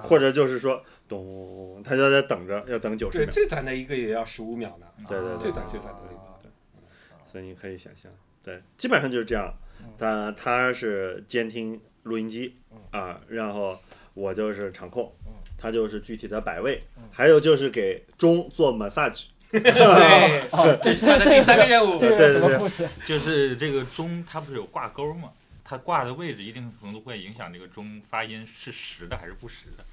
或者就是说咚，他就在等着，要等九十对，秒。最短的一个也要十五秒呢。对对对最短最短的一个。对所以你可以想象，对，基本上就是这样。他他是监听录音机啊，然后我就是场控，他就是具体的摆位，还有就是给钟做 massage。对，哦，这是他的第三个任务。对对对？就是这个钟，它不是有挂钩吗？它挂的位置一定程度会影响这个钟发音是实的还是不实的，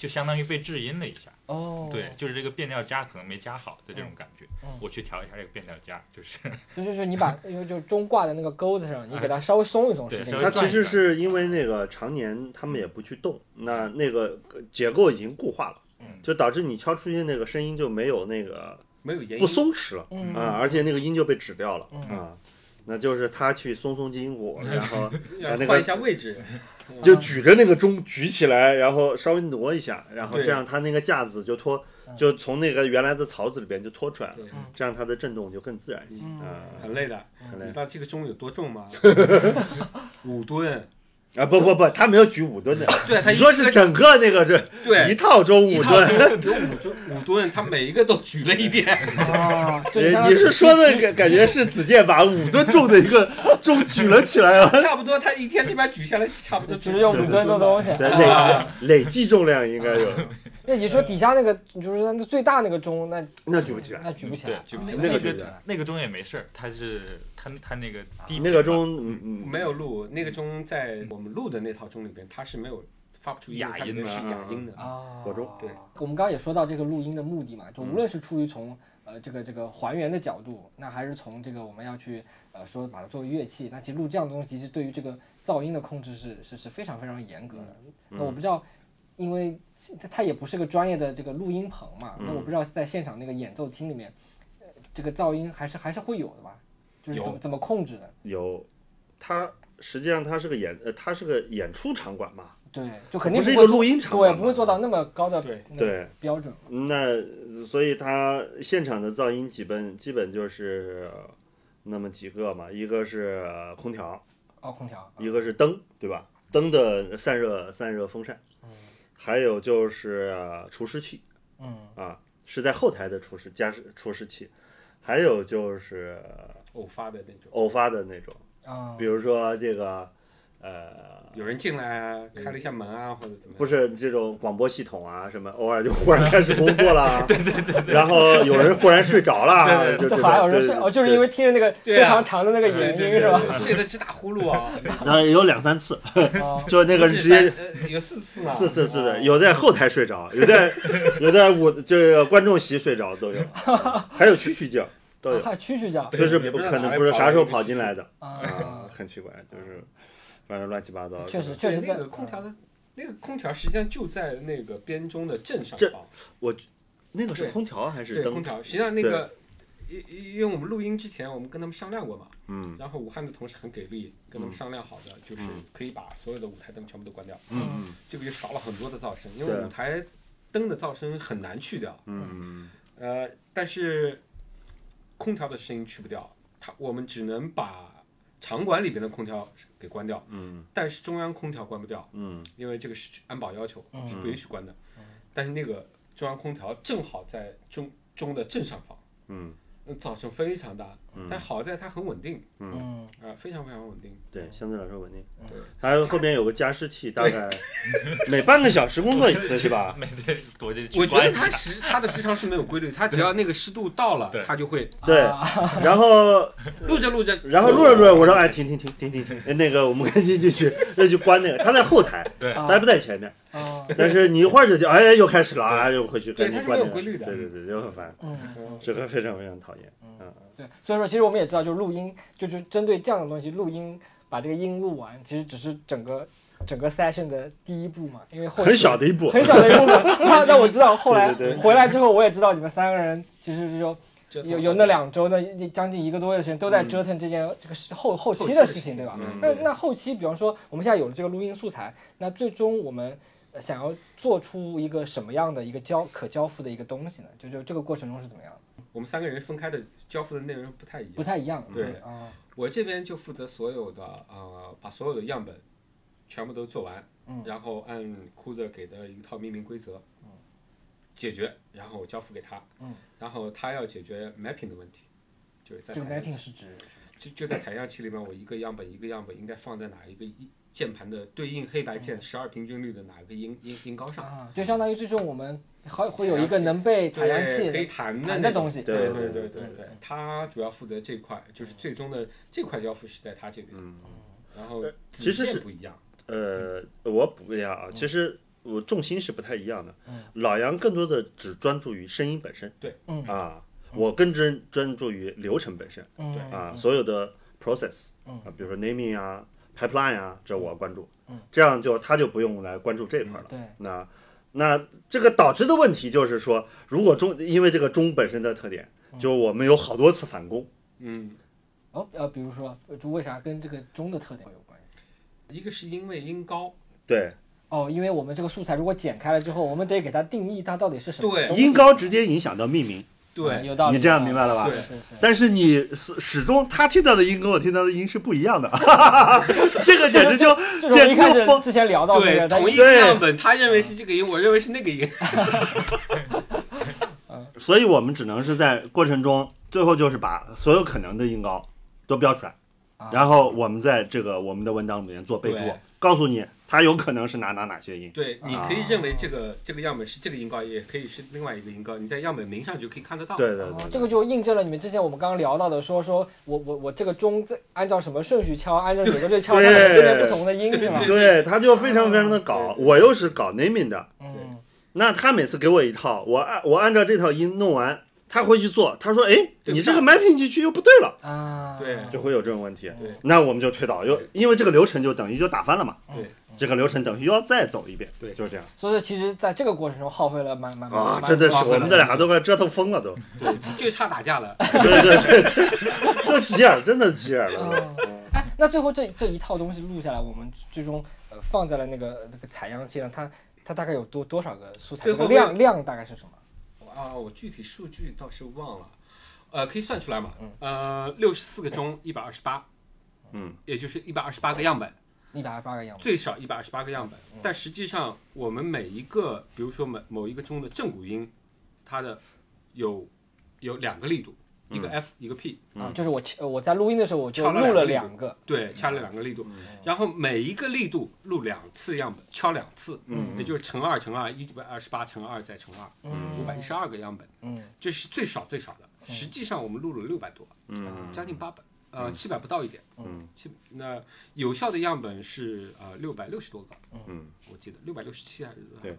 就相当于被制音了一下。哦，对，，就是这个变调夹可能没夹好的这种感觉嗯。我去调一下这个变调夹，就是就就是你把因为就钟挂在那个钩子上，你给它稍微松一松，它其实是因为那个常年他们也不去动，那那个结构已经固化了，嗯就导致你敲出去那个声音就没有那个没有不。松弛了嗯啊，而且那个音就被指掉了嗯啊。那就是他去松松筋骨，然后那个换一下位置。就举着那个钟举起来，然后稍微挪一下，然后这样它那个架子就脱嗯，就从那个原来的槽子里边就脱出来了，这样它的震动就更自然一些嗯啊。很累的。很累你知道这个钟有多重吗？五吨。啊不不不，他没有举五吨的，对，他你说是整个那个这一对套钟一套五吨，有五吨五吨，他每一个都举了一遍。啊，你对，你是说的感感觉是子健把五吨重的一个 钟举了起来了？差不多，他一天这边举下来，差不多只是用五吨的东西。对累累计重量应该有，那你说底下那个，就是那最大那个钟，那那举不起来。那举不起来，，举不起啊来。那个那个举不起来那个钟也没事儿，它是它它那个低那个钟，嗯嗯，没有录那个钟，在我们录的那套钟里边，它是没有发不出，哑音的是哑音的。啊，火钟对，我们刚刚也说到这个录音的目的嘛，就无论是出于从呃这个这个还原的角度，那还是从这个我们要去呃说把它作为乐器，那其实录这样的东西，其实对于这个噪音的控制是是是非常非常严格的。那我不知道，因为它它也不是个专业的这个录音棚嘛，那我不知道在现场那个演奏厅里面，呃这个噪音还是还是会有的吧？就是怎怎么控制的？有，它实际上它是个演呃，它是个演出场馆嘛，对，就肯定不是一个录音场对，馆嘛，不会做到那么高的对对。标准。那所以它现场的噪音基本基本就是呃那么几个嘛，一个是呃空调，哦，空调。一个是灯，对吧？灯的散热散热风扇，还有就是呃除湿器嗯啊，是在后台的除湿加湿除湿器，还有就是偶发的那种，偶发的那种，啊。比如说这个呃。有人进来啊，开了一下门啊，或者怎么样？不是这种广播系统啊，什么偶尔就忽然开始工作了，对对对然后有人忽然睡着了，对还有人睡哦，就是因为听着那个非常长的那个对延对对音是吧？睡得直打呼噜啊，然后有两三次，哦 就那个直接有四次啊，四次是的，哦有在后台睡着，有在有在舞这个观众席睡着都有，还有蛐蛐叫都有，还蛐蛐叫就是不可能不是啥时候跑进来的啊啊，，很奇怪，就是反正乱七八糟。确实确实那个空调的，那个空调实际上就在那个编钟的正上方。我。那个是空调还是对，空？调。实际上那个，因因为我们录音之前，我们跟他们商量过嘛，嗯然后武汉的同事很给力，跟他们商量好的，就是嗯可以把所有的舞台灯全部都关掉，嗯这个就少了很多的噪声，因为舞台灯的噪声很难去掉，嗯呃，但是空调的声音去不掉，它我们只能把场馆里边的空调给关掉，嗯。但是中央空调关不掉，嗯。因为这个是安保要求，嗯。是不允许关的。但是那个中央空调正好在中中的正上方，嗯。嗯，噪声非常大，但好在它很稳定。嗯。啊、非常非常稳定。对，相对来说稳定。对，它后边有个加湿器，大概 每半个小时工作一次是吧？每对，我就我觉得它时它的时长是没有规律，它只要那个湿度到了，它就会对，啊。然后录着录着，然后录着录着，我说哎停停停停停停，哎那个我们赶紧进去，那就关那个，它在后台，对。啊。他还不在前面，啊。但是你一会儿就就哎又开始了，啊又回去对它是赶紧关那个，没有规律的。对对对，就很烦，嗯。嗯这个非常非常讨厌。对，所以说其实我们也知道，就是录音，就是针对这样的东西，录音把这个音录完，其实只是整个整个 session 的第一步嘛，因为后很小的一步，很小的一部分。让让我知道，后来对对对回来之后，我也知道你们三个人其实是说有有那两周的那将近一个多月的时间都在折腾这件这个是后后期的事情，对吧？那那后期，比方说我们现在有了这个录音素材，那最终我们呃想要做出一个什么样的一个交可交付的一个东西呢？就就这个过程中是怎么样的？我们三个人分开的交付的内容不太一样。不太一样，对啊，我这边就负责所有的呃，把所有的样本全部都做完，嗯然后按库的给的一套命名规则，解决，然后交付给他，嗯然后他要解决 mapping 的问题，就是在这个 mapping 是指就就在采样器里面，我一个样本一个样本应该放在哪一个一键盘的对应黑白键十二平均律的哪个音音音高上，啊，就相当于最终我们好会有一个能被采样器可以弹的弹的东西，对对对对对他主要负责这块，就是最终的这块交付是在他这边，然后其实是不一样，呃，我补一下啊，其实我重心是不太一样的。老杨更多的只专注于声音本身，对，嗯。啊，我更专专注于流程本身。嗯。对。啊，所有的 process 嗯。啊，比如说 naming 啊、pipeline 啊，这我关注，这样就他就不用来关注这块了。对，那那这个导致的问题就是说，如果中因为这个中本身的特点，就我们有好多次返工，嗯，哦呃，比如说就为啥跟这个中的特点有关系？一个是因为音高，对，哦，因为我们这个素材如果剪开了之后，我们得给它定义它到底是什么对。音高直接影响到命名，啊对，有道理，你这样明白了吧对是是。但是你始始终他听到的音跟我听到的音是不一样的，这个简直就 这种一开始简直就疯。之前聊到那对，同一个样本，他认为是这个音，我认为是那个音，所以我们只能是在过程中，最后就是把所有可能的音高都标出来，啊然后我们在这个我们的文档里面做备注，告诉你它有可能是哪哪哪些音。对，你可以认为这个这个样本是这个音高，也可以是另外一个音高，你在样本名上就可以看得到。对对哦对，这个就印证了你们之前我们刚刚聊到的，说说我我我这个钟在按照什么顺序敲，按照哪个队敲，它对能分辨不同的音，是吧？对，他就非常非常的搞，我又是搞 naming 的，嗯，那他每次给我一套，我按我按照这套音弄完，他会去做，他说，哎，你这个 mapping 进去又不对了，啊，对。就会有这种问题。对。那我们就推导，又因为这个流程就等于就打翻了嘛。对，这个流程等于又要再走一遍。对就是这样所以其实在这个过程中耗费了蛮蛮蛮啊，蛮真的是蛮我们这俩都快折腾疯了都。对，就差打架了。对对对对，都急眼，真的急眼了。嗯哎，那最后这这一套东西录下来，我们最终呃放在了那个那个采样器上，它它大概有多多少个素材？最后这个量量大概是什么？啊，我具体数据倒是忘了，呃，可以算出来嘛嗯？呃，六十四个钟，一百二十八，嗯，也就是一百二十八个样本，一百二十八个样本。最少一百二十八个样本。但实际上，我们每一个，比如说某某一个中的正骨音，它的有有两个力度，一个 F，一个 P，啊，就是我呃我在录音的时候我就敲录了两两个，对，掐了两个力度，然后每一个力度录两次样本，敲两次，嗯也就是乘二乘二，一百二十八乘二再乘二，五百一十二个样本，嗯。这是最少最少的。实际上我们录了六百多，嗯。将近八百，呃，七百不到一点，嗯，七那有效的样本是呃六百六十多个，嗯，我记得六百六十七还是对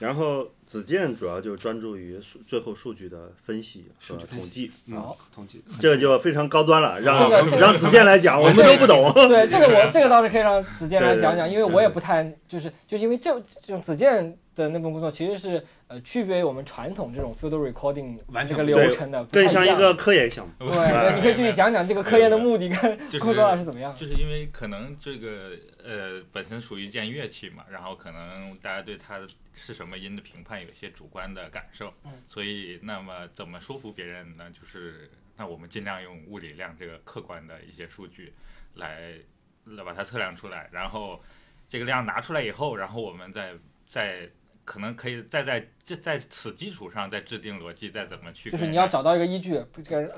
然后子健主要就专注于数最后数据的分析和统计，嗯好，统计这个就非常高端了，让让子健来讲，我们都不懂。对，这个我这个倒是可以让子健来讲讲，因为我也不太就是就因为这这种子健的那份工作其实是呃区别于我们传统这种 field recording 这个完全不流程的，更像一个科研项目。对对，你可以具体讲讲这个科研的目的跟工作上是怎么样的。就是因为可能这个呃本身属于一件乐器嘛，然后可能大家对它是什么音的评判有一些主观的感受，嗯所以那么怎么说服别人呢？就是那我们尽量用物理量这个客观的一些数据来来把它测量出来，然后这个量拿出来以后，然后我们再再可能可以再在这在此基础上再制定逻辑，再怎么去就是你要找到一个依据，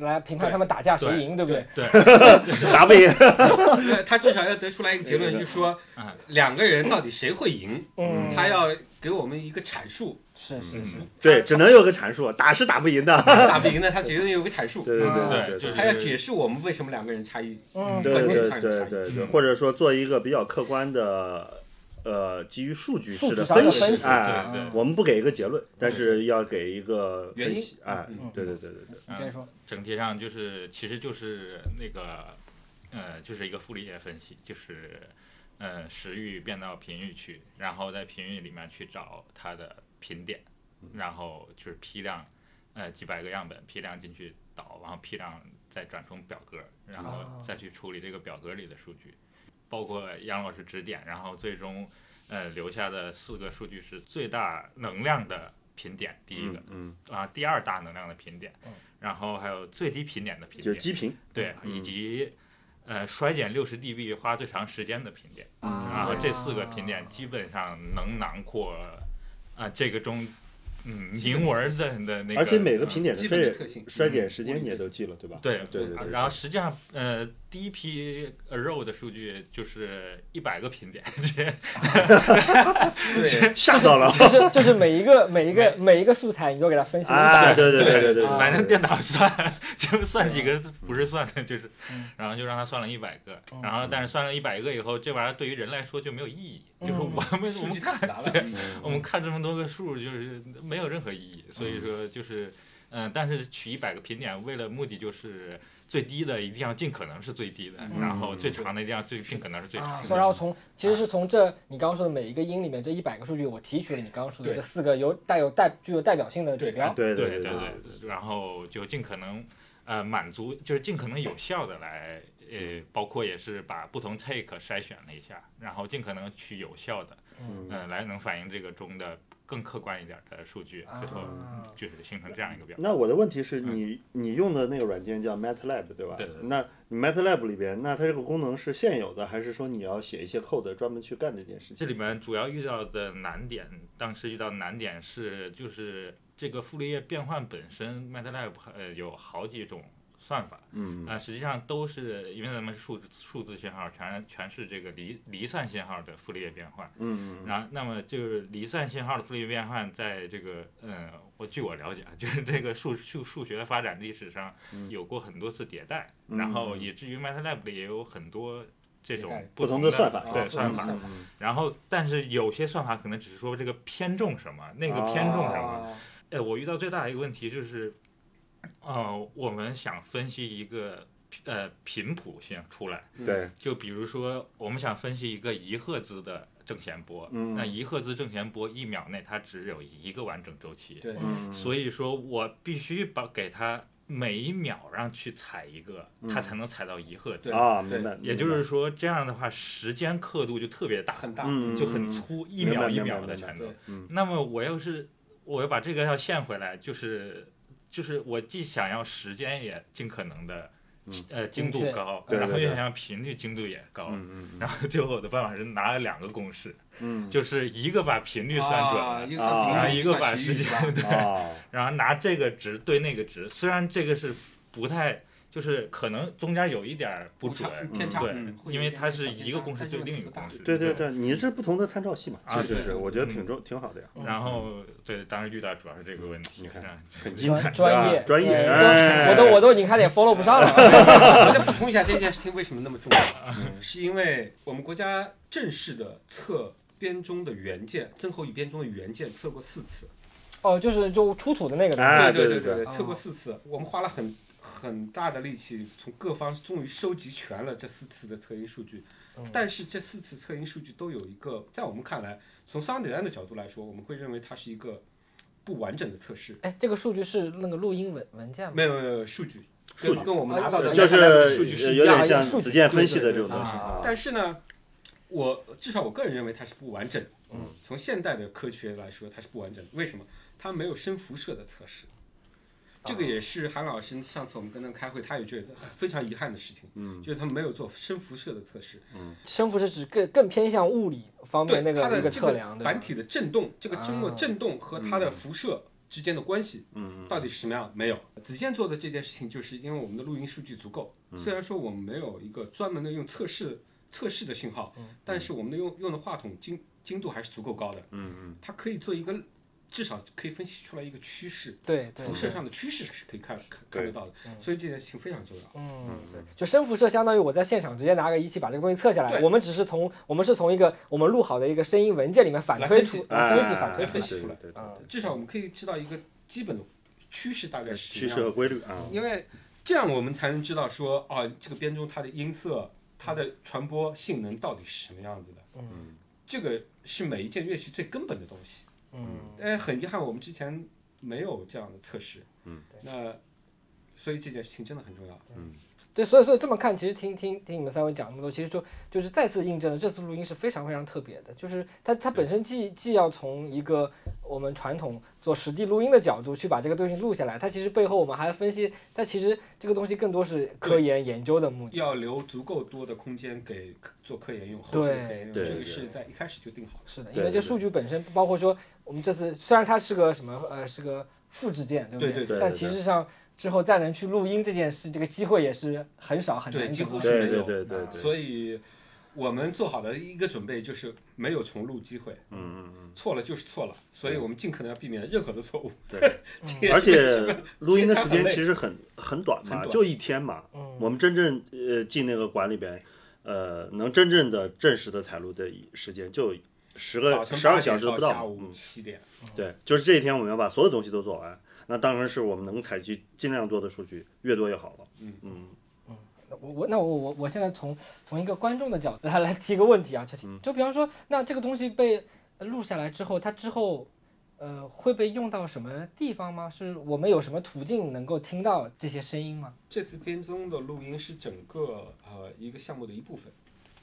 来评判他们打架谁赢，对不对？对打不赢。他至少要得出来一个结论，就是说啊两个人到底谁会赢，嗯，他要给我们一个阐述，是是是，嗯。对，只能有个阐述，打是打不赢的。打不赢的他只能有个阐述，对对啊对对他要解释我们为什么两个人差异。嗯，对对对对对，嗯或者说做一个比较客观的，呃，基于数据式的分分析哎，对对我们不给一个结论，但是要给一个原因分析，哎嗯，对对对对对，你接着说。整体上就是，其实就是那个，呃，就是一个傅里叶分析，就是，呃，时域变到频域去，然后在频域里面去找它的频点，然后就是批量，呃几百个样本批量进去导，然后批量再转成表格，然后哦再去处理这个表格里的数据，包括杨老师指点，然后最终呃留下的四个数据是最大能量的频点，第一个。嗯，啊，第二大能量的频点嗯，然后还有最低频点的频点，就是基频，对，嗯以及呃衰减六十 dB 花最长时间的频点，啊然后这四个频点基本上能囊括啊这个中嗯基本明文的的那个，而且每个嗯频点的基本的衰特性衰减嗯时间你也都记了，对吧？对对对对。然后实际上，呃，第一批 row 的数据就是一百个评点，吓到了。就是就是每一个每一个每一个素材，你都给它分析啊！一下。对对对对对，啊 反正电脑算就算几个不是算的，就是嗯，然后就让他算了一百个。嗯，然后但是算了一百个以后，这玩意儿对于人来说就没有意义，就是嗯我们我们看太复杂了。嗯。我们看这么多个数，就是没有任何意义，所以说就是，嗯，但是取一百个评点，为了目的就是最低的一定要尽可能是最低的，嗯然后最长的一定要最尽可能是最啊，长的。所以然后从其实是从这你刚刚说的每一个音里面这一百个数据，我提取了你刚刚说的这四个有带有代具有代表性的指标。对对对对对，然后就尽可能呃满足，就是尽可能有效的来呃，包括也是把不同 take 筛选了一下，然后尽可能去有效的，嗯嗯、来能反映这个中的更客观一点的数据，最后啊就是形成这样一个表。那我的问题是你你用的那个软件叫 MATLAB 对吧？对对对那你 MATLAB 里边，那它这个功能是现有的，还是说你要写一些 code 专门去干这件事情？这里面主要遇到的难点，当时遇到难点是，就是这个傅立叶变换本身，MATLAB 呃有好几种算法，嗯啊、实际上都是因为咱们是数字数字信号，全全是这个离离散信号的傅立叶变换。然后，那么就是离散信号的傅立叶变换，在这个嗯，我据我了解啊，就是这个数数数学的发展历史上嗯。有过很多次迭代，嗯然后以至于 MATLAB 里也有很多这种不同同的算法啊对算法。然后，但是有些算法可能只是说这个偏重什么，那个偏重什么。啊呃，我遇到最大的一个问题就是，呃，我们想分析一个呃频谱性出来，嗯对，就比如说我们想分析一个一赫兹的正弦波，嗯。那一赫兹正弦波一秒内它只有一个完整周期，对，嗯。所以说我必须把给它每一秒让去踩一个，它嗯才能踩到一赫兹。对啊，明白。也就是说，这样的话，时间刻度就特别大，很大。嗯就很粗，一秒一秒的全都。嗯。那么我要是我要把这个要限回来，就是就是我既想要时间也尽可能的嗯呃精度高，对对对然后又想要频率精度也高。然后最后我的办法是拿了两个公式，嗯。就是一个把频率算准啊，了，然后一个把时时间域是吧？啊，然后拿这个值对那个值，虽然这个是不太，就是可能中间有一点不准，偏差，对因为它是一个公式对另一个公式。对对对，你是不同的参照系嘛，啊对其实是，我觉得嗯挺重挺好的呀，然后对，当时遇到主要是这个问题。你看嗯很精彩，专专业专业，我都我都已经开始 follow 不上了。我再补充一下这件事情为什么那么重要，嗯是因为我们国家正式的测编钟的原件，曾侯乙编钟的原件测过四次，哦，就是就出土的那个东西。哎对对对对测过四次，我们花了很很大的力气，从各方终于收集全了这四次的测音数据。嗯但是这四次测音数据都有一个，在我们看来，从桑德兰的角度来说，我们会认为它是一个不完整的测试。哎，这个数据是那个录音文文件吗？没有没有没有数据，数据跟跟我们拿到的就是数据是一有样的。点像子键分析的这种东西但是呢，我至少我个人认为它是不完整。嗯，从现代的科学来说，它是不完整的。为什么？它没有深辐射的测试。这个也是韩老师上次我们跟他开会，他也觉得非常遗憾的事情，嗯就是他们没有做深辐射的测试。嗯深辐射指更更偏向物理方面它个一个的这个测量，对吧板？体的振动，这个钟的啊振动和它的辐射之间的关系，嗯到底是什么样？没有。子健做的这件事情，就是因为我们的录音数据足够，虽然说我们没有一个专门的用测试测试的信号，但是我们的用用的话筒精精度还是足够高的，嗯嗯它可以做一个，至少可以分析出来一个趋势，对对辐射上的趋势是可以看看看得到的，所以这件事情非常重要。嗯，对，就深辐射相当于我在现场直接拿个仪器把这个东西测下来，我们只是从我们是从一个我们录好的一个声音文件里面反推出来分析反推出来。分析出来。对对对嗯。至少我们可以知道一个基本的趋势大概，是什么样的。趋势和规律啊，因为这样我们才能知道说，啊，这个编钟它的音色、它的传播性能到底是什么样子的。嗯。这个是每一件乐器最根本的东西。嗯但是很遗憾，我们之前没有这样的测试。嗯，那所以这件事情真的很重要。嗯对，所以所以这么看，其实听听听你们三位讲那么多，其实就就是再次印证了这次录音是非常非常特别的，就是它它本身既既要从一个我们传统做实地录音的角度去把这个东西录下来，它其实背后我们还分析，它其实这个东西更多是科研研究的目的。要留足够多的空间给做科研用，后期的科研用，这个对对是在一开始就定好的。是的，对对因为这数据本身包括说我们这次虽然它是个什么呃是个复制件，对不对对对但对其实上之后再能去录音这件事，这个机会也是很少很对，难得的几乎是没有。对对对对对所以我们做好的一个准备就是没有重录机会，嗯嗯嗯，错了就是错了，所以我们尽可能要避免任何的错误。对，而且录音的时间其实很很短嘛，很短就一天嘛。嗯我们真正呃进那个馆里边，呃，能真正的正式的采录的时间就十个十二小时都不到。下午嗯，七点，对，就是这一天我们要把所有东西都做完。那当然是我们能采集尽量多的数据，越多越好了。嗯嗯我我那我我我现在从从一个观众的角度来来提个问题啊，就嗯就比方说，那这个东西被呃录下来之后，它之后呃会被用到什么地方吗？是我们有什么途径能够听到这些声音吗？这次编钟的录音是整个呃一个项目的一部分，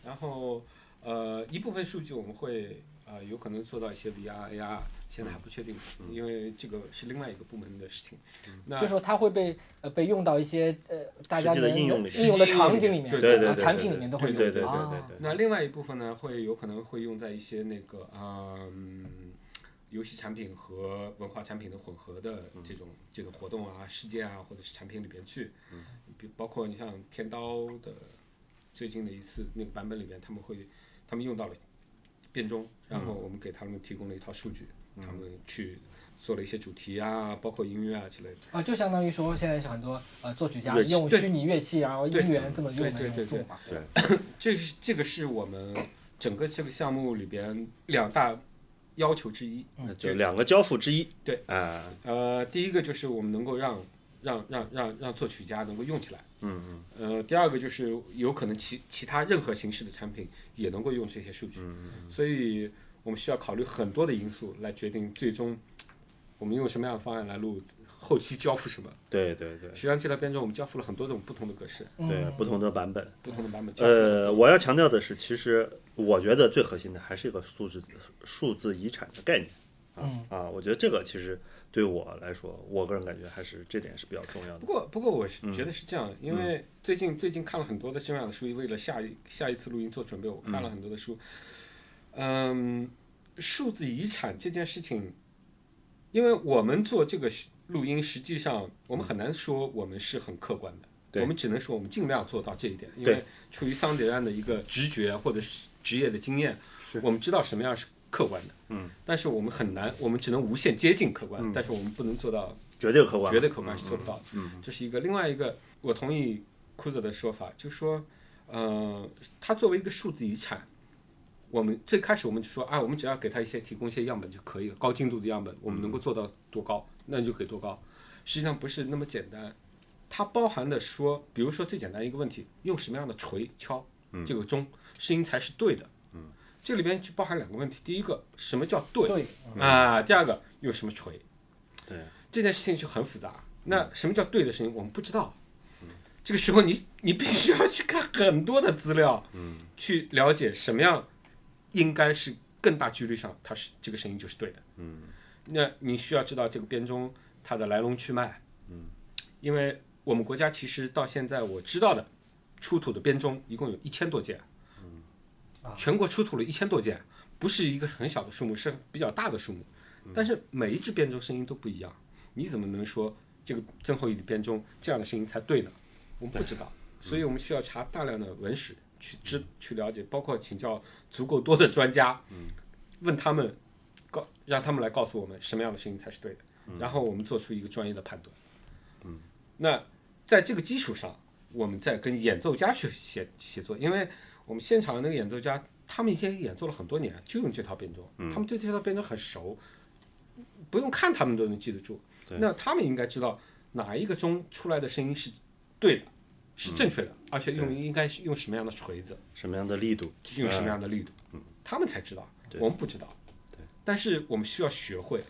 然后呃一部分数据我们会呃有可能做到一些 VR、AR，现在还不确定，因为这个是另外一个部门的事情。那就说它会被呃被用到一些呃大家的能应用应用的场景里面，对对对，啊产品里面都会用。对对对啊对对对。那另外一部分呢，会有可能会用在一些那个嗯游戏产品和文化产品的混合的这种、这种活动啊、事件啊，或者是产品里边去。比包括你像天刀的最近的一次那个版本里边，他们会他们用到了变钟，然后我们给他们提供了一套数据，他们去做了一些主题啊，包括音乐啊之类的。啊，就相当于说现在是很多呃作曲家用虚拟乐器，然后音源这么用的对对对那种做法。这是这个是我们整个这个项目里边两大要求之一。就两个交付之一。对，啊，呃，第一个就是我们能够让让让让让作曲家能够用起来。嗯嗯呃，第二个就是有可能其其他任何形式的产品也能够用这些数据，所以我们需要考虑很多的因素来决定最终我们用什么样的方案来录，后期交付什么。对对对实际上这条编钟我们交付了很多种不同的格式、对，不同的版本。不同的版本。呃，我要强调的是，其实我觉得最核心的还是一个数字数字遗产的概念啊啊，我觉得这个其实对我来说，我个人感觉还是这点是比较重要的。不。过，不过我是觉得是这样，因为最近最近看了很多的这样的书，为了下一下一次录音做准备，我看了很多的书。嗯，数字遗产这件事情，因为我们做这个录音，实际上我们很难说我们是很客观的，我们只能说我们尽量做到这一点，因为出于桑迪安的一个直觉或者是职业的经验，我们知道什么样是客观的，嗯，但是我们很难，我们只能无限接近客观，但是我们不能做到绝对客观，绝对客观是做不到的。嗯。这是一个另外一个，我同意库泽的说法，就是说，呃，它作为一个数字遗产，我们最开始我们就说啊，我们只要给他一些提供一些样本就可以了，高精度的样本，我们能够做到多高，那你就给多高。实际上不是那么简单，它包含的说，比如说最简单一个问题，用什么样的锤敲这个钟，声音才是对的。嗯，这里边就包含两个问题，第一个，什么叫对？对，啊，第二个用什么锤？对，这件事情就很复杂。那什么叫对的声音？我们不知道。这个时候你你必须要去看很多的资料，嗯，去了解什么样应该是更大几率上它是这个声音就是对的，嗯，那你需要知道这个编钟它的来龙去脉，嗯，因为我们国家其实到现在我知道的出土的编钟一共有一千多件，嗯，全国出土了一千多件，不是一个很小的数目，是比较大的数目。但是每一只编钟声音都不一样，你怎么能说这个曾侯乙的编钟这样的声音才对呢？我们不知道，所以我们需要查大量的文史去知去了解，包括请教足够多的专家，问他们告让他们来告诉我们什么样的声音才是对的，然后我们做出一个专业的判断。那在这个基础上，我们再跟演奏家去写写作，因为我们现场的那个演奏家，他们以前演奏了很多年，就用这套编钟，他们对这套编钟很熟，不用看他们都能记得住。那他们应该知道哪一个钟出来的声音是对的，是正确的，而且用应该是用什么样的锤子，什么样的力度？用什么样的力度，他们才知道，我们不知道。但是我们需要学会。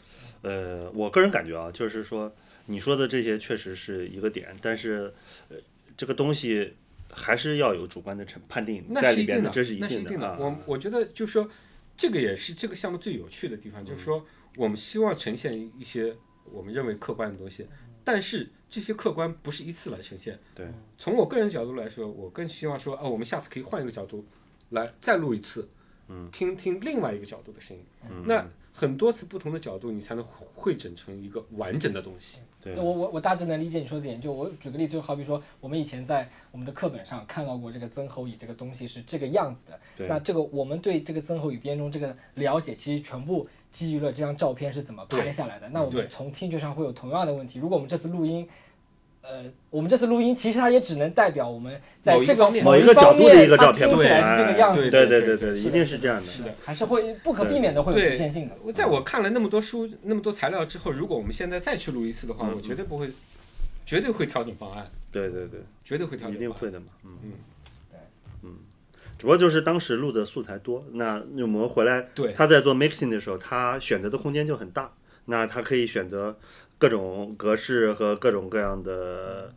呃，我个人感觉啊，就是说你说的这些确实是一个点，但是呃，这个东西还是要有主观的成判定那在里边是一定的，那是一定的。啊。我我觉得就是说，这个也是这个项目最有趣的地方，就是说我们希望呈现一些我们认为客观的东西，但是这些客观不是一次来呈现。对，从我个人角度来说，我更希望说，啊，我们下次可以换一个角度来再录一次，嗯，听听另外一个角度的声音。嗯那很多次不同的角度，你才能汇整成一个完整的东西。对我我我大致能理解你说的点，就我举个例子，就好比说我们以前在我们的课本上看到过这个曾侯乙这个东西是这个样子的，对那这个我们对这个曾侯乙编钟这个了解，其实全部基于了这张照片是怎么拍下来的。那我们从听觉上会有同样的问题。如果我们这次录音，呃，我们这次录音其实它也只能代表我们在这个某一方面某一个角度的一个照片它听起来是这个样子对的，对对对，一定是这样的。是的，还是会不可避免的会有局限性的。在我看了那么多书、那么多材料之后，如果我们现在再去录一次的话，嗯我绝对不会，绝对会调整方案，对对对，绝对会调整方案。定会的嘛。嗯嗯对嗯，只不过就是当时录的素材多，那我们回来对，他在做 mixing 的时候，他选择的空间就很大，那他可以选择各种格式和各种各样的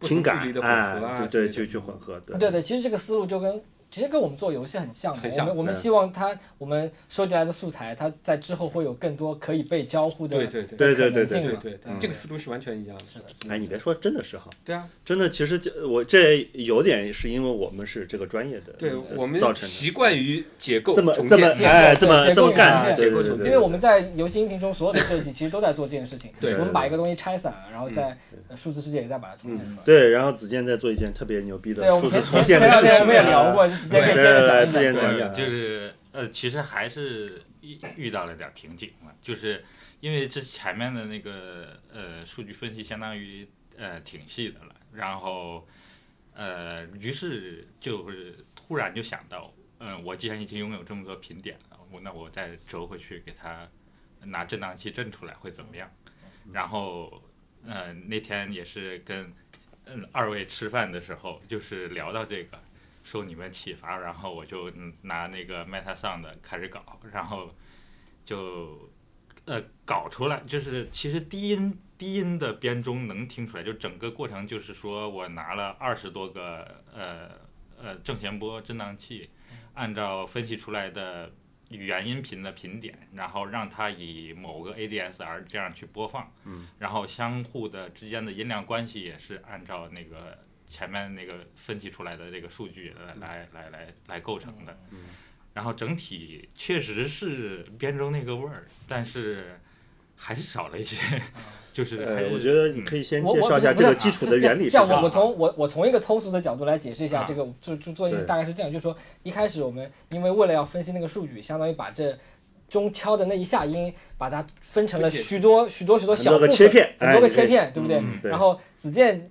听感哎，对，之类的就去混合，对。对对，其实这个思路就跟其实跟我们做游戏很像的。很像我们我们希望它我们收集来的素材，它在之后会有更多可以被交互的对对对对对对可能性嘛对对对，嗯这个思路是完全一样的。哎，你别说，真的是哈，对啊，真的，其实这我这有点是因为我们是这个专业的，对呃我们造成的习惯于解构这么重这么建。哎这么这么干，结构重建因为我们在游戏音频中所有的设计其实都在做这件事情。对我们把一个东西拆散，然后在呃数字世界里再把它重建出来。对，然后子健在做一件特别牛逼的对，数字重现的事情，我们也聊过，对对对对，就是呃，其实还是遇遇到了点瓶颈了，就是因为这前面的那个呃数据分析相当于呃挺细的了，然后呃，于是就是突然就想到，嗯、我既然已经拥有这么多频点了，我那我再折回去给它拿振荡器振出来会怎么样？然后呃那天也是跟嗯二位吃饭的时候，就是聊到这个。受你们启发，然后我就嗯拿那个 Meta Sound 开始搞，然后就呃搞出来，就是其实低音低音的编钟能听出来，就整个过程就是说我拿了二十多个呃呃正弦波振荡器，按照分析出来的原音频的频点，然后让它以某个 ADSR 这样去播放，嗯，然后相互的之间的音量关系也是按照那个前面那个分析出来的这个数据来来来来来构成的，嗯。然后整体确实是编钟那个味儿，但是还是少了一些，就是我觉得你可以先我我介绍一下这个基础的原理是这样，我。从我我从一个通俗的角度来解释一下啊。这个，就就做一个大概是这样，就是说一开始我们因为为了要分析那个数据，相当于把这钟敲的那一下音，把它分成了许多许多许多很多个小切片，很多个哎切片，对不对然后子健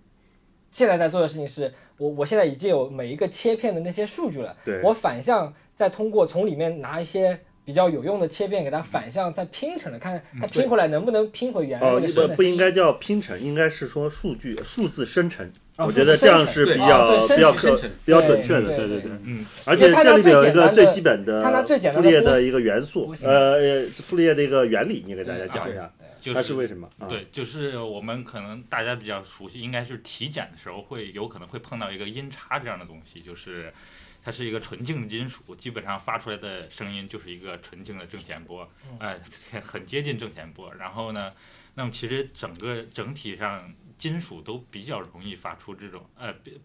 现在在做的事情是，我我现在已经有每一个切片的那些数据了，对，我反向再通过从里面拿一些比较有用的切片，给它反向再拼成了，看它拼回来能不能拼回原来哦。不不应该叫拼成，应该是说数据数字生成。哦我觉得这样是比较哦比较可比较准确的，对对对对。嗯而且这里面有一个最基本它拿最简傅单的波立叶的一个元素呃，呃傅立叶的一个原理，你给大家讲一下，就它是为什么？啊，对，就是我们可能大家比较熟悉，应该是体检的时候会有可能会碰到一个音叉这样的东西，就是它是一个纯净的金属，基本上发出来的声音就是一个纯净的正弦波，呃，很 很接近正弦波。然后呢，那么其实整个整体上金属都比较容易发出这种呃比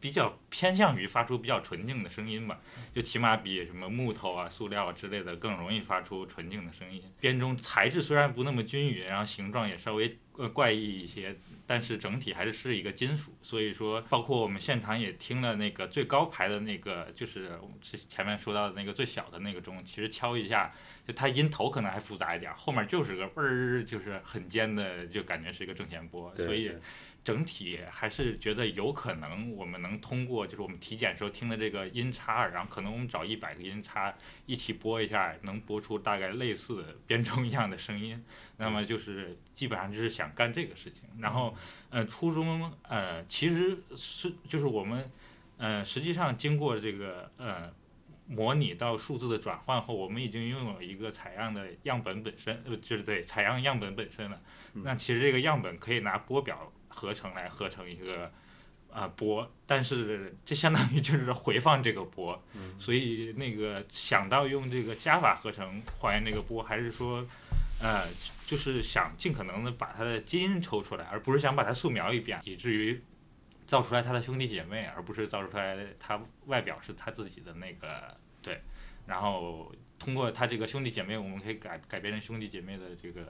比较偏向于发出比较纯净的声音吧，就起码比什么木头啊、塑料啊之类的更容易发出纯净的声音。编钟材质虽然不那么均匀，然后形状也稍微呃怪异一些，但是整体还是是一个金属。所以说，包括我们现场也听了那个最高排的那个，就是我们之前面说到的那个最小的那个钟，其实敲一下，就它音头可能还复杂一点，后面就是个嘣儿，就是很尖的，就感觉是一个正弦波。所以整体还是觉得有可能，我们能通过就是我们体检时候听的这个音叉，然后可能我们找一百个音叉一起播一下，能播出大概类似编钟一样的声音。那么就是基本上就是想干这个事情。然后，呃，初中呃其实是就是我们呃实际上经过这个呃模拟到数字的转换后，我们已经拥有一个采样的样本本身，呃，就是对采样样本本身了。那其实这个样本可以拿波表合成来合成一个啊、波，但是这相当于就是回放这个波，所以那个想到用这个加法合成还原那个波，还是说呃，就是想尽可能的把他的基因抽出来，而不是想把他素描一遍，以至于造出来他的兄弟姐妹，而不是造出来他外表是他自己的那个对，然后通过他这个兄弟姐妹，我们可以改改变成兄弟姐妹的这个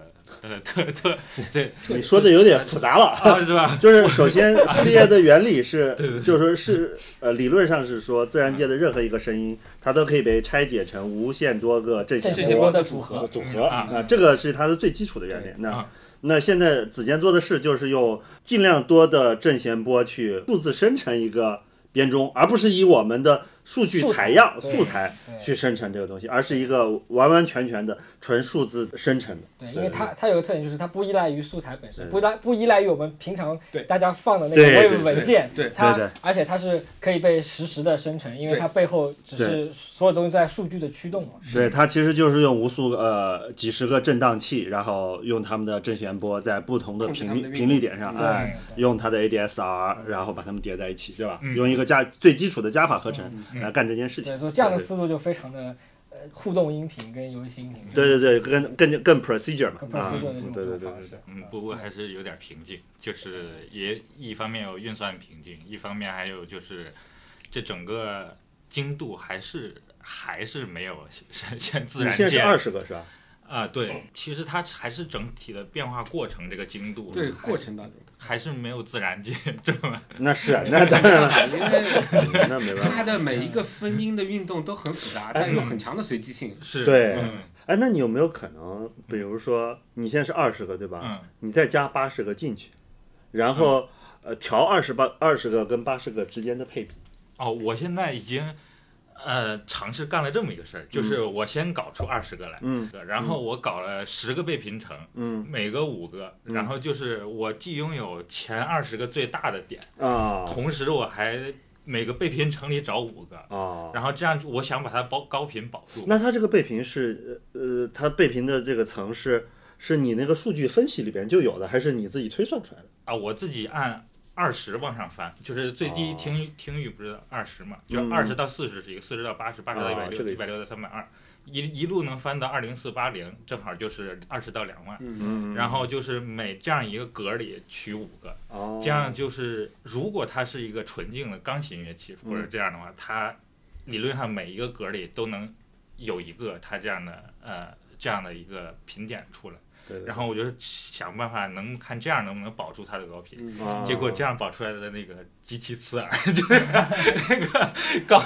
的特特对。你说的有点复杂了。啊是吧？就是首先，傅立叶的原理是，对对对。就是说是呃，理论上是说，自然界的任何一个声音，它都可以被拆解成无限多个正正弦弦波。波的组合。组合。啊。啊，这个是它的最基础的原理。那啊。那现在子健做的事就是用尽量多的正弦波去数字生成一个编钟，而不是以我们的数据采样素材去生成这个东西，而是一个完完全全的纯数字生成的。对，因为它它有个特点，就是它不依赖于素材本身，不依赖不依赖于我们平常对大家放的那个对对 Wave 文件，对对它而且它是可以被实时的生成，因为它背后只是所有东西在数据的驱动嘛。对，它其实就是用无数呃几十个振荡器，然后用它们的正弦波在不同的频率频率点上，对哎，用它的 ADSR，然后把它们叠在一起，对吧？嗯用一个加最基础的加法合成嗯来干这件事情。对，就这样的思路就非常的呃互动音频跟游戏音频，对对对，更更更 procedure 嘛更啊 procedure 的这种对对对。嗯，不过还是有点瓶颈，就是也一方面有运算瓶颈，一方面还有就是这整个精度还是还是没有现现自然你现在是界二十个是吧？啊，对，其实它还是整体的变化过程这个精度，对过程当中，还是没有自然界 这么那是啊，那当然了，因为 那没办法。它的每一个分音的运动都很复杂，但有很强的随机性。是对嗯哎，那你有没有可能，比如说你现在是二十个对吧？嗯你再加八十个进去，然后呃调二十八二十个跟八十个之间的配比。哦，我现在已经呃尝试干了这么一个事儿，就是我先搞出二十个来，嗯然后我搞了十个倍频程，嗯每个五个，嗯然后就是我既拥有前二十个最大的点，啊同时我还每个倍频城里找五个，啊。然后这样我想把它保高频保住。那它这个倍频是呃呃，它倍频的这个层是是你那个数据分析里边就有的，还是你自己推算出来的？啊，我自己按二十往上翻，就是最低哦。听域听域不是二十嘛，就嗯。二十到四十是一个，四十到八十，八十到一百六，一百六到三百二，一一路能翻到二零四八零，正好就是二十到两万。嗯，嗯。然后就是每这样一个格里取五个，哦，这样就是如果它是一个纯净的钢琴乐器或者嗯。这样的话，它理论上每一个格里都能有一个它这样的呃这样的一个频点出来。对对对。然后我就想办法能看这样能不能保住它的高频。结果这样保出来的那个极其刺耳，就是那个高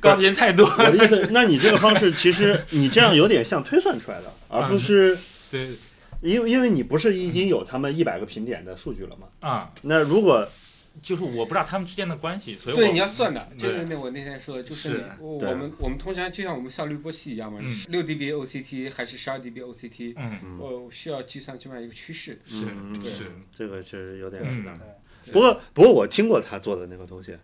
高频太多。我的意思，那你这个方式其实你这样有点像推算出来的，而不是对。因为因为你不是已经有他们一百个频点的数据了吗？啊、那如果就是我不知道他们之间的关系，所以我对，你要算的，就是那我那天说的，就是我我们我们通常就像我们效滤波器一样嘛嗯，六 dB OCT 还是十二 dB OCT，嗯我需要计算这么样一个趋势。是是这个确实有点嗯复杂。不过不过我听过他做的那个东西，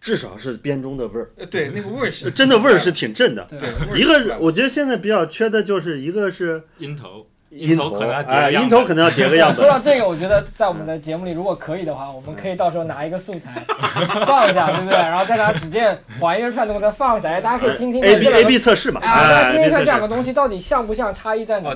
至少是编钟的味儿，呃，对，那个味儿是 真的味儿是挺正的。对一个我觉得现在比较缺的就是一个是音头音音头可能要叠哎，个音头可能要叠个样说。到这个，我觉得在我们的节目里，如果可以的话，我们可以到时候拿一个素材放一下，对不对？然后再拿子健还原出来的东西再放一下，哎，大家可以听听看 A B 这两 A 个 B 测试嘛，哎，大家哎，听听看这两。个东西到底像不像，差异在哪？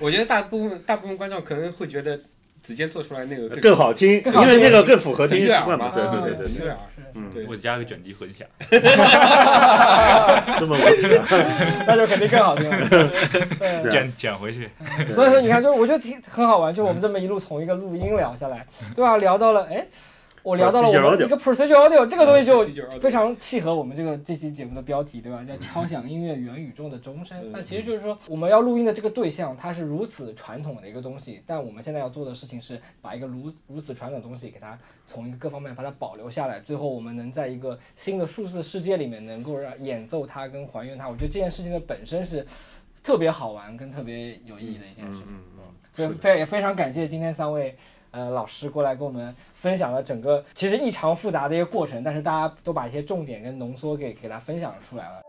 我觉得大部分大部分观众可能会觉得子健做出来那个更好听，更好听因为那个更符合很听习惯嘛。对对啊对对。嗯，对我加个卷积混响，这么回事啊。那就肯定更好听了。对对卷卷回去。所以说，你看，就是我觉得挺很好玩，就是我们这么一路从一个录音聊下来，对吧？聊到了，哎，我聊到了我们一个 procedure audio 这个东西就非常契合我们这个这期节目的标题，对吧？叫敲响音乐元宇宙的钟声。嗯那其实就是说，我们要录音的这个对象，它是如此传统的一个东西，但我们现在要做的事情是把一个如如此传统的东西给它从一个各方面把它保留下来，最后我们能在一个新的数字世界里面能够让演奏它跟还原它。我觉得这件事情的本身是特别好玩跟特别有意义的一件事情。嗯嗯所以非也非常感谢今天三位呃老师过来跟我们分享了整个其实异常复杂的一个过程，但是大家都把一些重点跟浓缩给给他分享出来了。